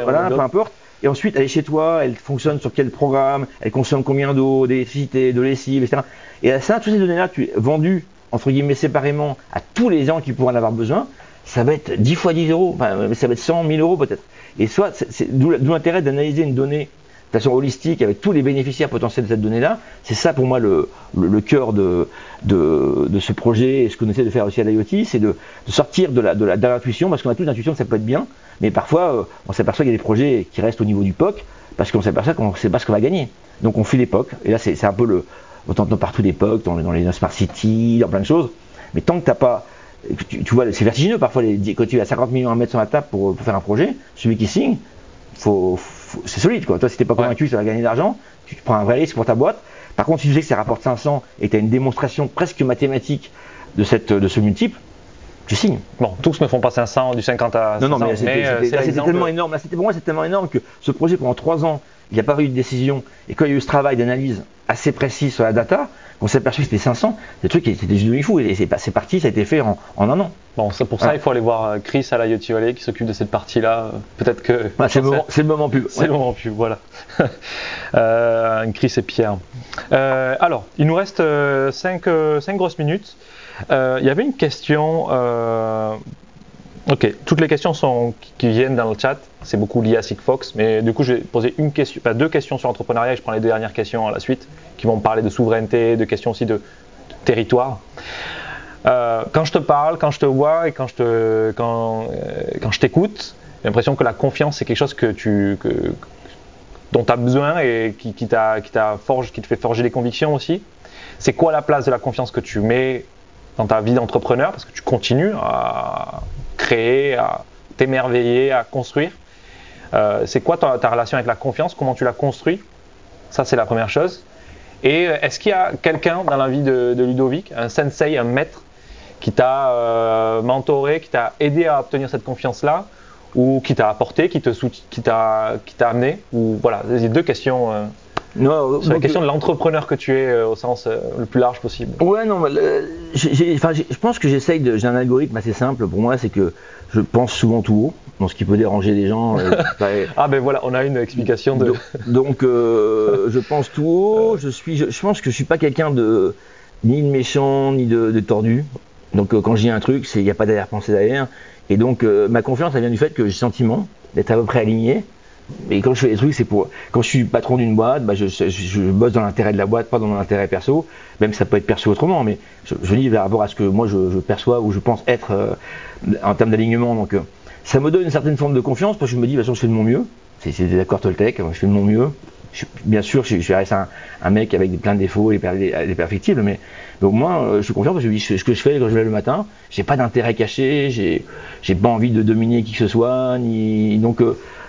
voilà peu importe et ensuite elle est chez toi, elle fonctionne sur quel programme, elle consomme combien d'eau, d'électricité, de lessive, etc. Et à ça, toutes ces données-là, tu es vendu entre guillemets séparément à tous les gens qui pourraient en avoir besoin, ça va être 10 fois 10 euros, enfin, ça va être 100 000 euros peut-être. Et soit, c'est d'où l'intérêt d'analyser une donnée de façon holistique avec tous les bénéficiaires potentiels de cette donnée-là. C'est ça pour moi le, cœur de, ce projet et ce qu'on essaie de faire aussi à l'IoT, c'est de, sortir de l'intuition, parce qu'on a toute l'intuition que ça peut être bien, mais parfois euh, on s'aperçoit qu'il y a des projets qui restent au niveau du POC parce qu'on s'aperçoit qu'on ne sait pas ce qu'on va gagner. Donc on fait des POC, et là c'est un peu le. On entend partout des POC, dans, les Smart City, dans plein de choses, mais tant que tu n'as pas tu, vois, c'est vertigineux parfois les, quand tu as 50 millions à mettre sur la table pour, faire un projet, celui qui signe, faut, c'est solide quoi. Toi, si t'es pas convaincu que ça va gagner de l'argent, tu prends un vrai risque pour ta boîte. Par contre, si tu sais que ça rapporte 500 et tu as une démonstration presque mathématique de, cette, de ce multiple, tu signes. Bon, tous ne font pas 500, du 50 à 500. Non, non, mais c'était tellement énorme. Là, pour moi, c'est tellement énorme que ce projet, pendant 3 ans, il n'y a pas eu de décision. Et quand il y a eu ce travail d'analyse assez précis sur la data, on s'est aperçu que c'était 500, des trucs qui étaient juste fou. Et c'est parti, ça a été fait en, en un an. Bon, pour ça, il faut aller voir euh, Chris à la IoT Valley qui s'occupe de cette partie-là. Peut-être que. C'est le, le, moment pub. C'est le moment pub, voilà. euh, Chris et Pierre. Euh, alors, il nous reste 5 euh, cinq, grosses minutes. Il y avait une question Ok, toutes les questions sont, qui viennent dans le chat, c'est beaucoup lié à Sigfox, mais du coup je vais poser une question, deux questions sur l'entrepreneuriat et je prends les deux dernières questions à la suite qui vont parler de souveraineté, de questions aussi de territoire. Euh, quand je te parle, quand je te vois et quand je te, quand, euh, quand je t'écoute, j'ai l'impression que la confiance c'est quelque chose que tu, que, dont tu as besoin et qui, qui, t'a, qui, t'a forge, qui te fait forger des convictions aussi. C'est quoi la place de la confiance que tu mets dans ta vie d'entrepreneur? Parce que tu continues à créer, à t'émerveiller, à construire. Euh, c'est quoi ta, ta, relation avec la confiance? Comment tu la construis? Ça, c'est la première chose. Et euh, est-ce qu'il y a quelqu'un dans la vie de, de, Ludovic, un sensei, un maître, qui t'a euh, mentoré, qui t'a aidé à obtenir cette confiance-là ou qui t'a apporté, qui te qui t'a qui t'a amené? Ou voilà, c'est deux questions euh, non, sur la question de l'entrepreneur que tu es euh, au sens euh, le plus large possible. Ouais, non, je pense que j'essaye de. J'ai un algorithme assez simple pour moi, c'est que je pense souvent tout haut, dans ce qui peut déranger les gens. ah ben voilà, on a une explication de. Donc, euh, je pense tout haut. Je suis, je, pense que je suis pas quelqu'un de ni de méchant ni de, de tordu. Donc quand je dis un truc, c'est il n'y a pas d'arrière-pensée derrière. Et donc ma confiance, elle vient du fait que j'ai le sentiment d'être à peu près aligné et quand je fais des trucs, c'est pour. Quand je suis patron d'une boîte, bah je, je, je, bosse dans l'intérêt de la boîte, pas dans mon intérêt perso. Même ça peut être perçu autrement, mais je, dis par rapport à ce que moi je, perçois ou je pense être euh, en termes d'alignement. Donc euh, ça me donne une certaine forme de confiance parce que je me dis, de toute façon, je fais de mon mieux. C'est des accords Toltec, je fais de mon mieux. bien sûr, je, je reste un, un, mec avec plein de défauts et des, perfectibles, mais donc moi, euh, je suis confiant parce que je, ce que je fais quand je vais le matin, j'ai pas d'intérêt caché, j'ai pas envie de dominer qui que ce soit, ni donc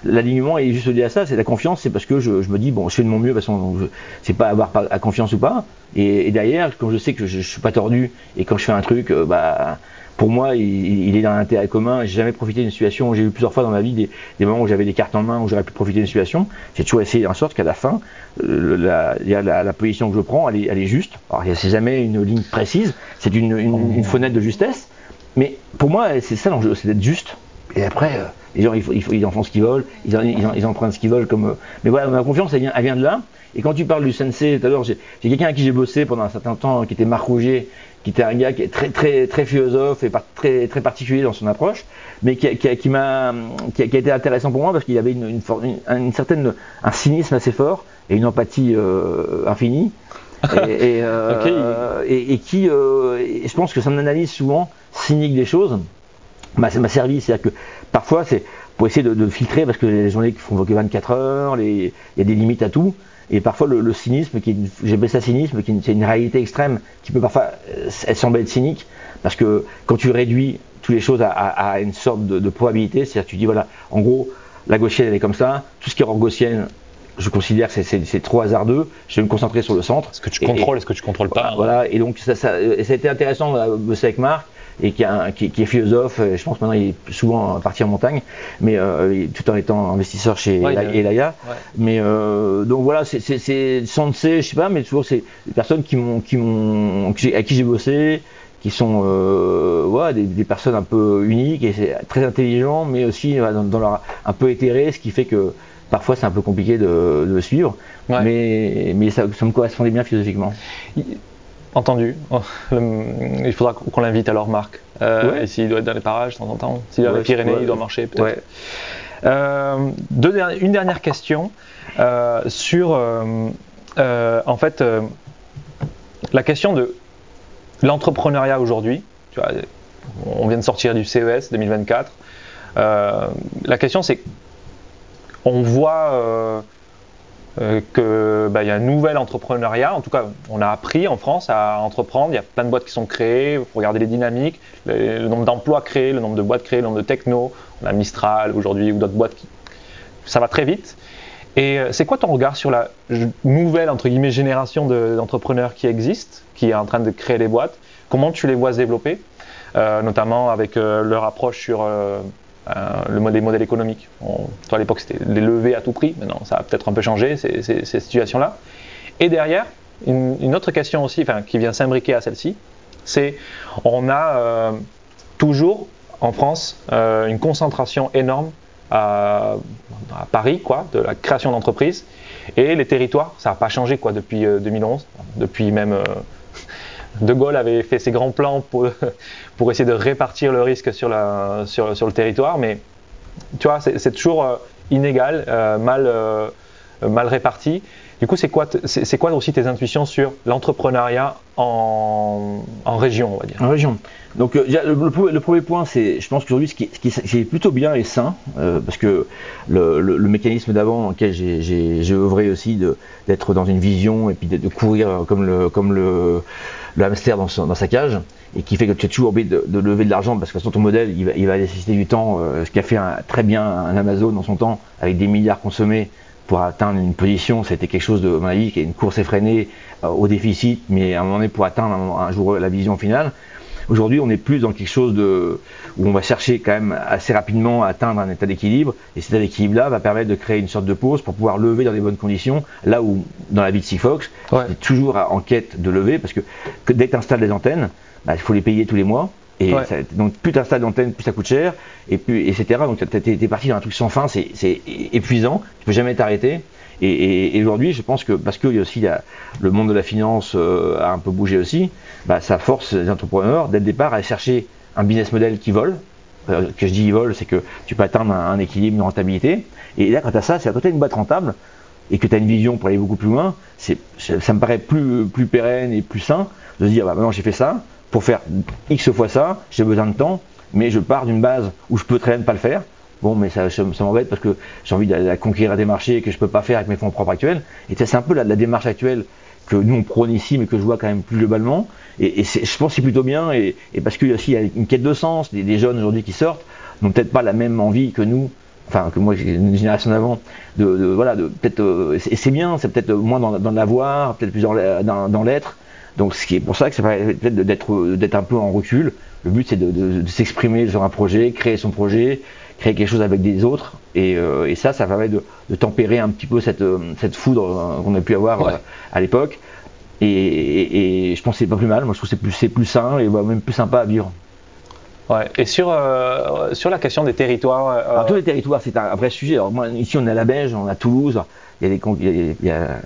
l'alignement est juste lié à ça, c'est la confiance, c'est parce que je, je, me dis, bon, je fais de mon mieux, de toute façon, c'est pas avoir à confiance ou pas. Et, et, derrière, quand je sais que je, je, suis pas tordu et quand je fais un truc, euh, bah, pour moi, il, est dans l'intérêt commun. J'ai jamais profité d'une situation. J'ai eu plusieurs fois dans ma vie des, moments où j'avais des cartes en main où j'aurais pu profiter d'une situation. J'ai toujours essayé en sorte qu'à la fin, la, position que je prends, elle est, elle est juste. Alors, c'est jamais une ligne précise, c'est une, fenêtre de justesse. Mais pour moi, c'est ça l'enjeu, c'est d'être juste. Et après, euh, les gens, ils, en font ce qu'ils veulent, ils ils, ils en prennent ce qu'ils veulent. Comme, euh, mais voilà, ma confiance, elle vient, de là. Et quand tu parles du sensei, tout à l'heure, j'ai quelqu'un à qui j'ai bossé pendant un certain temps, qui était Marc Rouget, qui était un gars qui est très très très philosophe et très très particulier dans son approche, mais qui, qui, qui m'a qui, a été intéressant pour moi parce qu'il avait une, une, une, certaine un cynisme assez fort et une empathie euh, infinie. et, et, euh, okay. et, et, qui, euh, je pense que son analyse souvent cynique des choses m'a servi. C'est-à-dire que parfois, c'est pour essayer de, de, filtrer, parce que les journées qui font que 24 heures, il y a des limites à tout. Et parfois, le, le cynisme, qui j'ai ça cynisme, qui c'est une réalité extrême, qui peut parfois, euh, elle semble être cynique, parce que quand tu réduis toutes les choses à, à, à une sorte de, de probabilité, c'est-à-dire tu dis, voilà, en gros, la gauchienne, elle est comme ça, tout ce qui est hors gaussienne, je considère que c'est trop hasardeux. Je vais me concentrer sur le centre. Est-ce que tu contrôles, est-ce que tu contrôles pas Voilà, et donc ça, ça, ça a été intéressant de bosser avec Marc et qui, a, qui, qui, est philosophe. Je pense maintenant il est souvent parti en montagne, mais euh, tout en étant investisseur chez ouais, Elaya. Ouais. Mais euh, donc voilà, c'est Sensei, je sais pas, mais toujours c'est des personnes qui m'ont, qui m'ont, à qui j'ai bossé, qui sont euh, des, des, personnes un peu uniques et très intelligents, mais aussi dans, dans, leur un peu éthéré, ce qui fait que parfois c'est un peu compliqué de, de suivre, ouais. mais, mais ça, ça me correspondait bien philosophiquement. Entendu. Oh, il faudra qu'on l'invite alors, Marc. Euh, ouais. Et s'il doit être dans les parages de temps en temps, s'il est dans les Pyrénées, ouais, il doit marcher peut-être. Euh, deux, une dernière question euh, sur, euh, en fait, la question de l'entrepreneuriat aujourd'hui. On vient de sortir du CES 2024. la question, c'est, on voit euh, qu'il bah, y a un nouvel entrepreneuriat. En tout cas, on a appris en France à entreprendre. Il y a plein de boîtes qui sont créées. Il faut regarder les dynamiques, le, nombre d'emplois créés, le nombre de boîtes créées, le nombre de techno. On a Mistral aujourd'hui ou d'autres boîtes qui. Ça va très vite. Et euh, c'est quoi ton regard sur la nouvelle entre guillemets génération d'entrepreneurs qui existe, qui est en train de créer des boîtes? Comment tu les vois se développer, euh, notamment avec leur approche sur le, les modèles économiques. À l'époque, c'était les levées à tout prix. Maintenant, ça a peut-être un peu changé, ces, ces, ces situations-là. Et derrière, une, autre question aussi, enfin, qui vient s'imbriquer à celle-ci, c'est on a euh, toujours en France euh, une concentration énorme à, à, Paris, quoi, de la création d'entreprises. Et les territoires, ça n'a pas changé quoi depuis 2011, depuis même de Gaulle avait fait ses grands plans pour, essayer de répartir le risque sur, le territoire, mais tu vois, c'est toujours euh, inégal, euh, euh, mal réparti. Du coup, c'est quoi, c'est quoi aussi tes intuitions sur l'entrepreneuriat en, région, on va dire? En région. Donc, euh, le, premier point, c'est, je pense qu'aujourd'hui, ce qui, est plutôt bien et sain, euh, parce que le, mécanisme d'avant dans lequel j'ai œuvré aussi, d'être dans une vision et puis de, courir comme le, hamster dans, sa cage, et qui fait que tu as toujours envie de, lever de l'argent parce que ton modèle, il va, nécessiter du temps, euh, ce qui a fait très bien un Amazon dans son temps, avec des milliards consommés pour atteindre une position, c'était quelque chose de, magique, une course effrénée euh, au déficit, mais à un moment donné pour atteindre un, jour la vision finale. Aujourd'hui, on est plus dans quelque chose de, où on va chercher quand même assez rapidement à atteindre un état d'équilibre, et cet état d'équilibre-là va permettre de créer une sorte de pause pour pouvoir lever dans des bonnes conditions, là où dans la vie de Sigfox, ouais. est toujours en quête de lever, parce que, dès que tu installes des antennes, bah, il faut les payer tous les mois, et donc plus tu installes d'antenne, plus ça coûte cher, et puis etc. Donc tu es, parti dans un truc sans fin, c'est épuisant, tu peux jamais t'arrêter. Et, aujourd'hui, je pense que parce a aussi le monde de la finance euh, a un peu bougé aussi, bah, ça force les entrepreneurs dès le départ à chercher un business model qui vole. Euh, que je dis vole, c'est que tu peux atteindre un, équilibre, une rentabilité. Et là, quand tu as ça, c'est à côté une boîte rentable et que tu as une vision pour aller beaucoup plus loin, ça me paraît plus, plus pérenne et plus sain de se dire bah, maintenant j'ai fait ça, pour faire X fois ça, j'ai besoin de temps, mais je pars d'une base où je peux très bien ne pas le faire. Bon, mais ça, ça, m'embête parce que j'ai envie de, conquérir des marchés que je peux pas faire avec mes fonds propres actuels. Et c'est un peu la, démarche actuelle que nous on prône ici, mais que je vois quand même plus globalement. Et, je pense que c'est plutôt bien, et, parce qu'il y a une quête de sens, des, jeunes aujourd'hui qui sortent n'ont peut-être pas la même envie que nous, enfin que moi une génération d'avant, de, voilà, de peut-être, euh, c'est bien, c'est peut-être moins dans, l'avoir, peut-être plus dans l'être, donc ce qui est pour ça que ça permet d'être d'être un peu en recul. Le but c'est de, s'exprimer sur un projet, créer son projet, créer quelque chose avec des autres, et, euh, ça, ça permet de, tempérer un petit peu cette, euh, cette foudre euh, qu'on a pu avoir à l'époque. Et, je pense que c'est pas plus mal. Moi, je trouve que c'est plus, c'est plus sain et même plus sympa à vivre. Ouais. Et sur, sur la question des territoires. Alors, tous les territoires, c'est un, vrai sujet. Alors, moi, ici, on est à la Belge, on à Toulouse. Il y a des, il y a,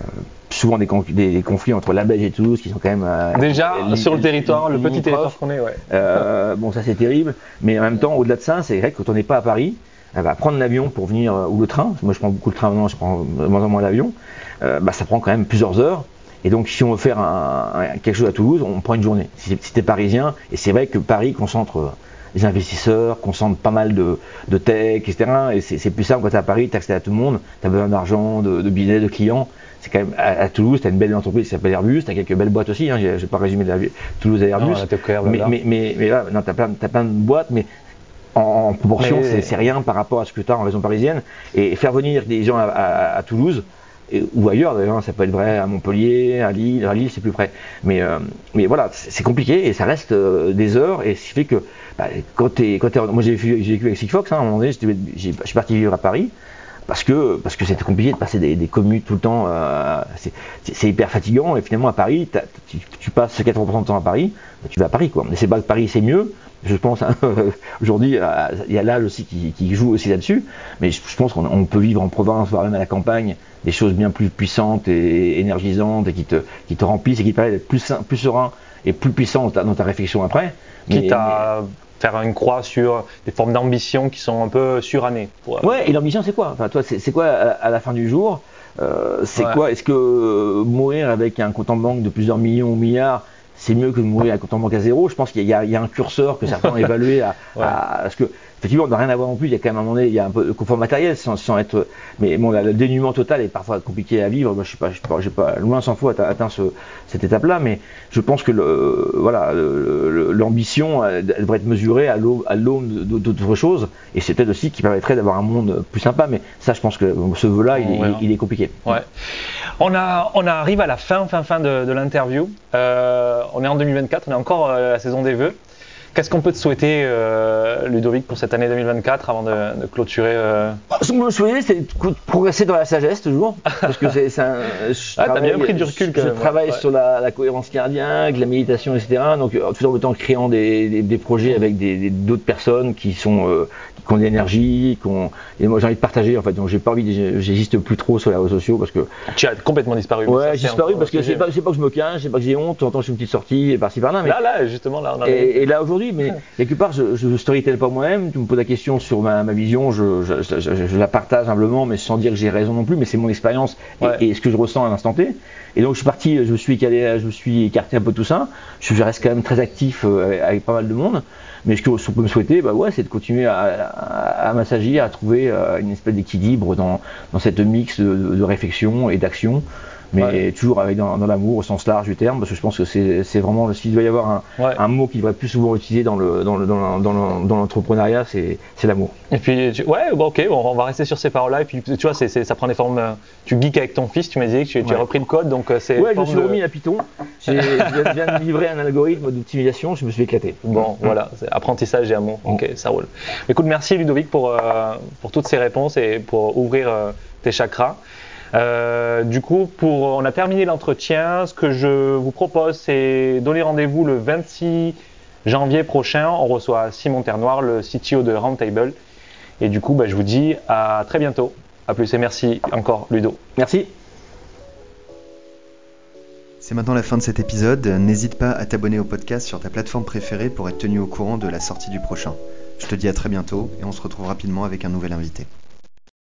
souvent des, des, conflits entre la Belge et Toulouse qui sont quand même euh, déjà sur le territoire, le petit territoire qu'on est. Ouais. Euh, bon, ça c'est terrible, mais en même temps, au-delà de ça, c'est vrai que quand on n'est pas à Paris, elle va prendre l'avion pour venir ou le train. Moi, je prends beaucoup le train maintenant, je prends moins en moins l'avion. Euh, bah, ça prend quand même plusieurs heures. Et donc, si on veut faire un, quelque chose à Toulouse, on prend une journée. Si, si t'es parisien, et c'est vrai que Paris concentre les investisseurs, concentre pas mal de, de tech, etc. Et c'est plus simple quand tu es à Paris, tu accès à tout le monde, tu as besoin d'argent, de, de billets, de clients c'est quand même à, Toulouse, tu as une belle entreprise qui s'appelle Airbus, tu as quelques belles boîtes aussi, hein, j'ai pas résumé la, Toulouse et Airbus. mais, mais, mais, mais, là, tu as, plein de boîtes, mais en, proportion, c'est rien par rapport à ce que tu as en région parisienne. Et faire venir des gens à, Toulouse, ou ailleurs d'ailleurs, ça peut être vrai à Montpellier, à Lille, à Lille c'est plus près. Mais, euh, mais voilà, c'est compliqué et ça reste euh, des heures et ce qui fait que bah, quand tu quand moi j'ai vécu avec Sigfox, hein, à un moment donné, je suis parti vivre à Paris parce que parce que c'était compliqué de passer des, des communes tout le temps. Euh, c'est hyper fatigant et finalement à Paris, tu, tu, passes 80% de temps à Paris, tu vas à Paris quoi. Mais c'est pas que Paris c'est mieux. Je pense hein, aujourd'hui il y a l'âge aussi qui, qui, joue aussi là-dessus. Mais je, pense qu'on peut vivre en province, voire même à la campagne, des choses bien plus puissantes et énergisantes et qui te qui te remplissent et qui te permettent d'être plus plus serein et plus puissant dans ta, réflexion après. Qui t'a faire une croix sur des formes d'ambition qui sont un peu surannées. Ouais, et l'ambition c'est quoi? Enfin, toi, c'est quoi à, la fin du jour? Euh, C'est quoi? Est-ce que euh, mourir avec un compte en banque de plusieurs millions ou milliards, c'est mieux que de mourir avec un compte en banque à zéro? Je pense qu'il y, a un curseur que certains ont évalué à, à, ce que effectivement, on n'a rien à voir non plus. Il y a quand même un moment donné, il y a un peu de confort matériel sans, sans être. Mais bon, le dénuement total est parfois compliqué à vivre. Moi, je suis pas, je pas, pas loin sans fois atteint ce, cette étape-là, mais je pense que le, voilà, l'ambition devrait être mesurée à l'aune d'autres choses, et c'est peut-être aussi qui permettrait d'avoir un monde plus sympa. Mais ça, je pense que ce vœu-là, il, est compliqué. Ouais. On a, on arrive à la fin, fin, fin de, de l'interview. Euh, on est en 2024, on est encore à la saison des vœux. Qu'est-ce qu'on peut te souhaiter, euh, Ludovic, pour cette année 2024 avant de, de clôturer euh... Bah, ce que je me souhaiter, c'est de progresser dans la sagesse toujours. Parce que c'est un. Ah, t'as bien pris du recul je, travaille sur la, la, cohérence cardiaque, la méditation, etc. Donc, euh, tout en temps créant des, des, des projets avec d'autres personnes qui sont euh, qui ont de l'énergie, qui ont... et moi j'ai envie de partager en fait. Donc j'ai pas envie, j'existe plus trop sur les réseaux sociaux parce que. Tu as complètement disparu. Ouais, j'ai disparu parce que c'est pas, pas que je me cache, c'est pas que j'ai honte. En temps, je fais une petite sortie par-ci par-là. Mais... Là, là, justement, là, on a... et, et là aujourd'hui aujourd'hui, mais quelque part, je, je storytell pas moi-même. Tu me poses la question sur ma, ma vision, je, je, je, je la partage humblement, mais sans dire que j'ai raison non plus. Mais c'est mon expérience et- Ouais. et, ce que je ressens à l'instant T. Et donc, je suis parti, je me suis écalé, je me suis écarté un peu de tout ça. Je, reste quand même très actif euh, avec, avec pas mal de monde. Mais ce que- qu'on peut me souhaiter, bah ouais, c'est de continuer à, à, à m'assagir, à trouver euh, une espèce d'équilibre dans, dans cette mix de réflexion et d'action, mais Ouais. toujours avec dans, dans l'amour au sens large du terme, parce que je pense que c'est vraiment, s'il doit y avoir un, Ouais. un mot qui devrait plus souvent utiliser dans le dans le- dans le- dans le- dans l'entrepreneuriat, c'est c'est l'amour. Et puis, tu- ouais, bon, ok, bon, on va rester sur ces paroles-là. Et puis, tu vois, c'est, c'est- ça prend des formes. euh, Tu geeks avec ton fils, tu me disais que tu, tu as repris le code, donc euh, c'est. Ouais, je me suis de- remis à Python. J'ai- viens, de livrer un algorithme d'optimisation, je me suis éclaté. Bon, voilà, c'est apprentissage et amour. Ok, ça roule. Écoute, merci Ludovic pour, euh, pour toutes ces réponses et pour ouvrir euh, tes chakras. Euh, du coup, pour, on a terminé l'entretien. Ce que je vous propose, c'est donner rendez-vous le 26 janvier prochain. On reçoit Simon Ternoir, le CTO de Roundtable. Et du coup, bah, je vous dis à très bientôt. À plus et merci encore, Ludo. Merci. C'est maintenant la fin de cet épisode. N'hésite pas à t'abonner au podcast sur ta plateforme préférée pour être tenu au courant de la sortie du prochain. Je te dis à très bientôt et on se retrouve rapidement avec un nouvel invité.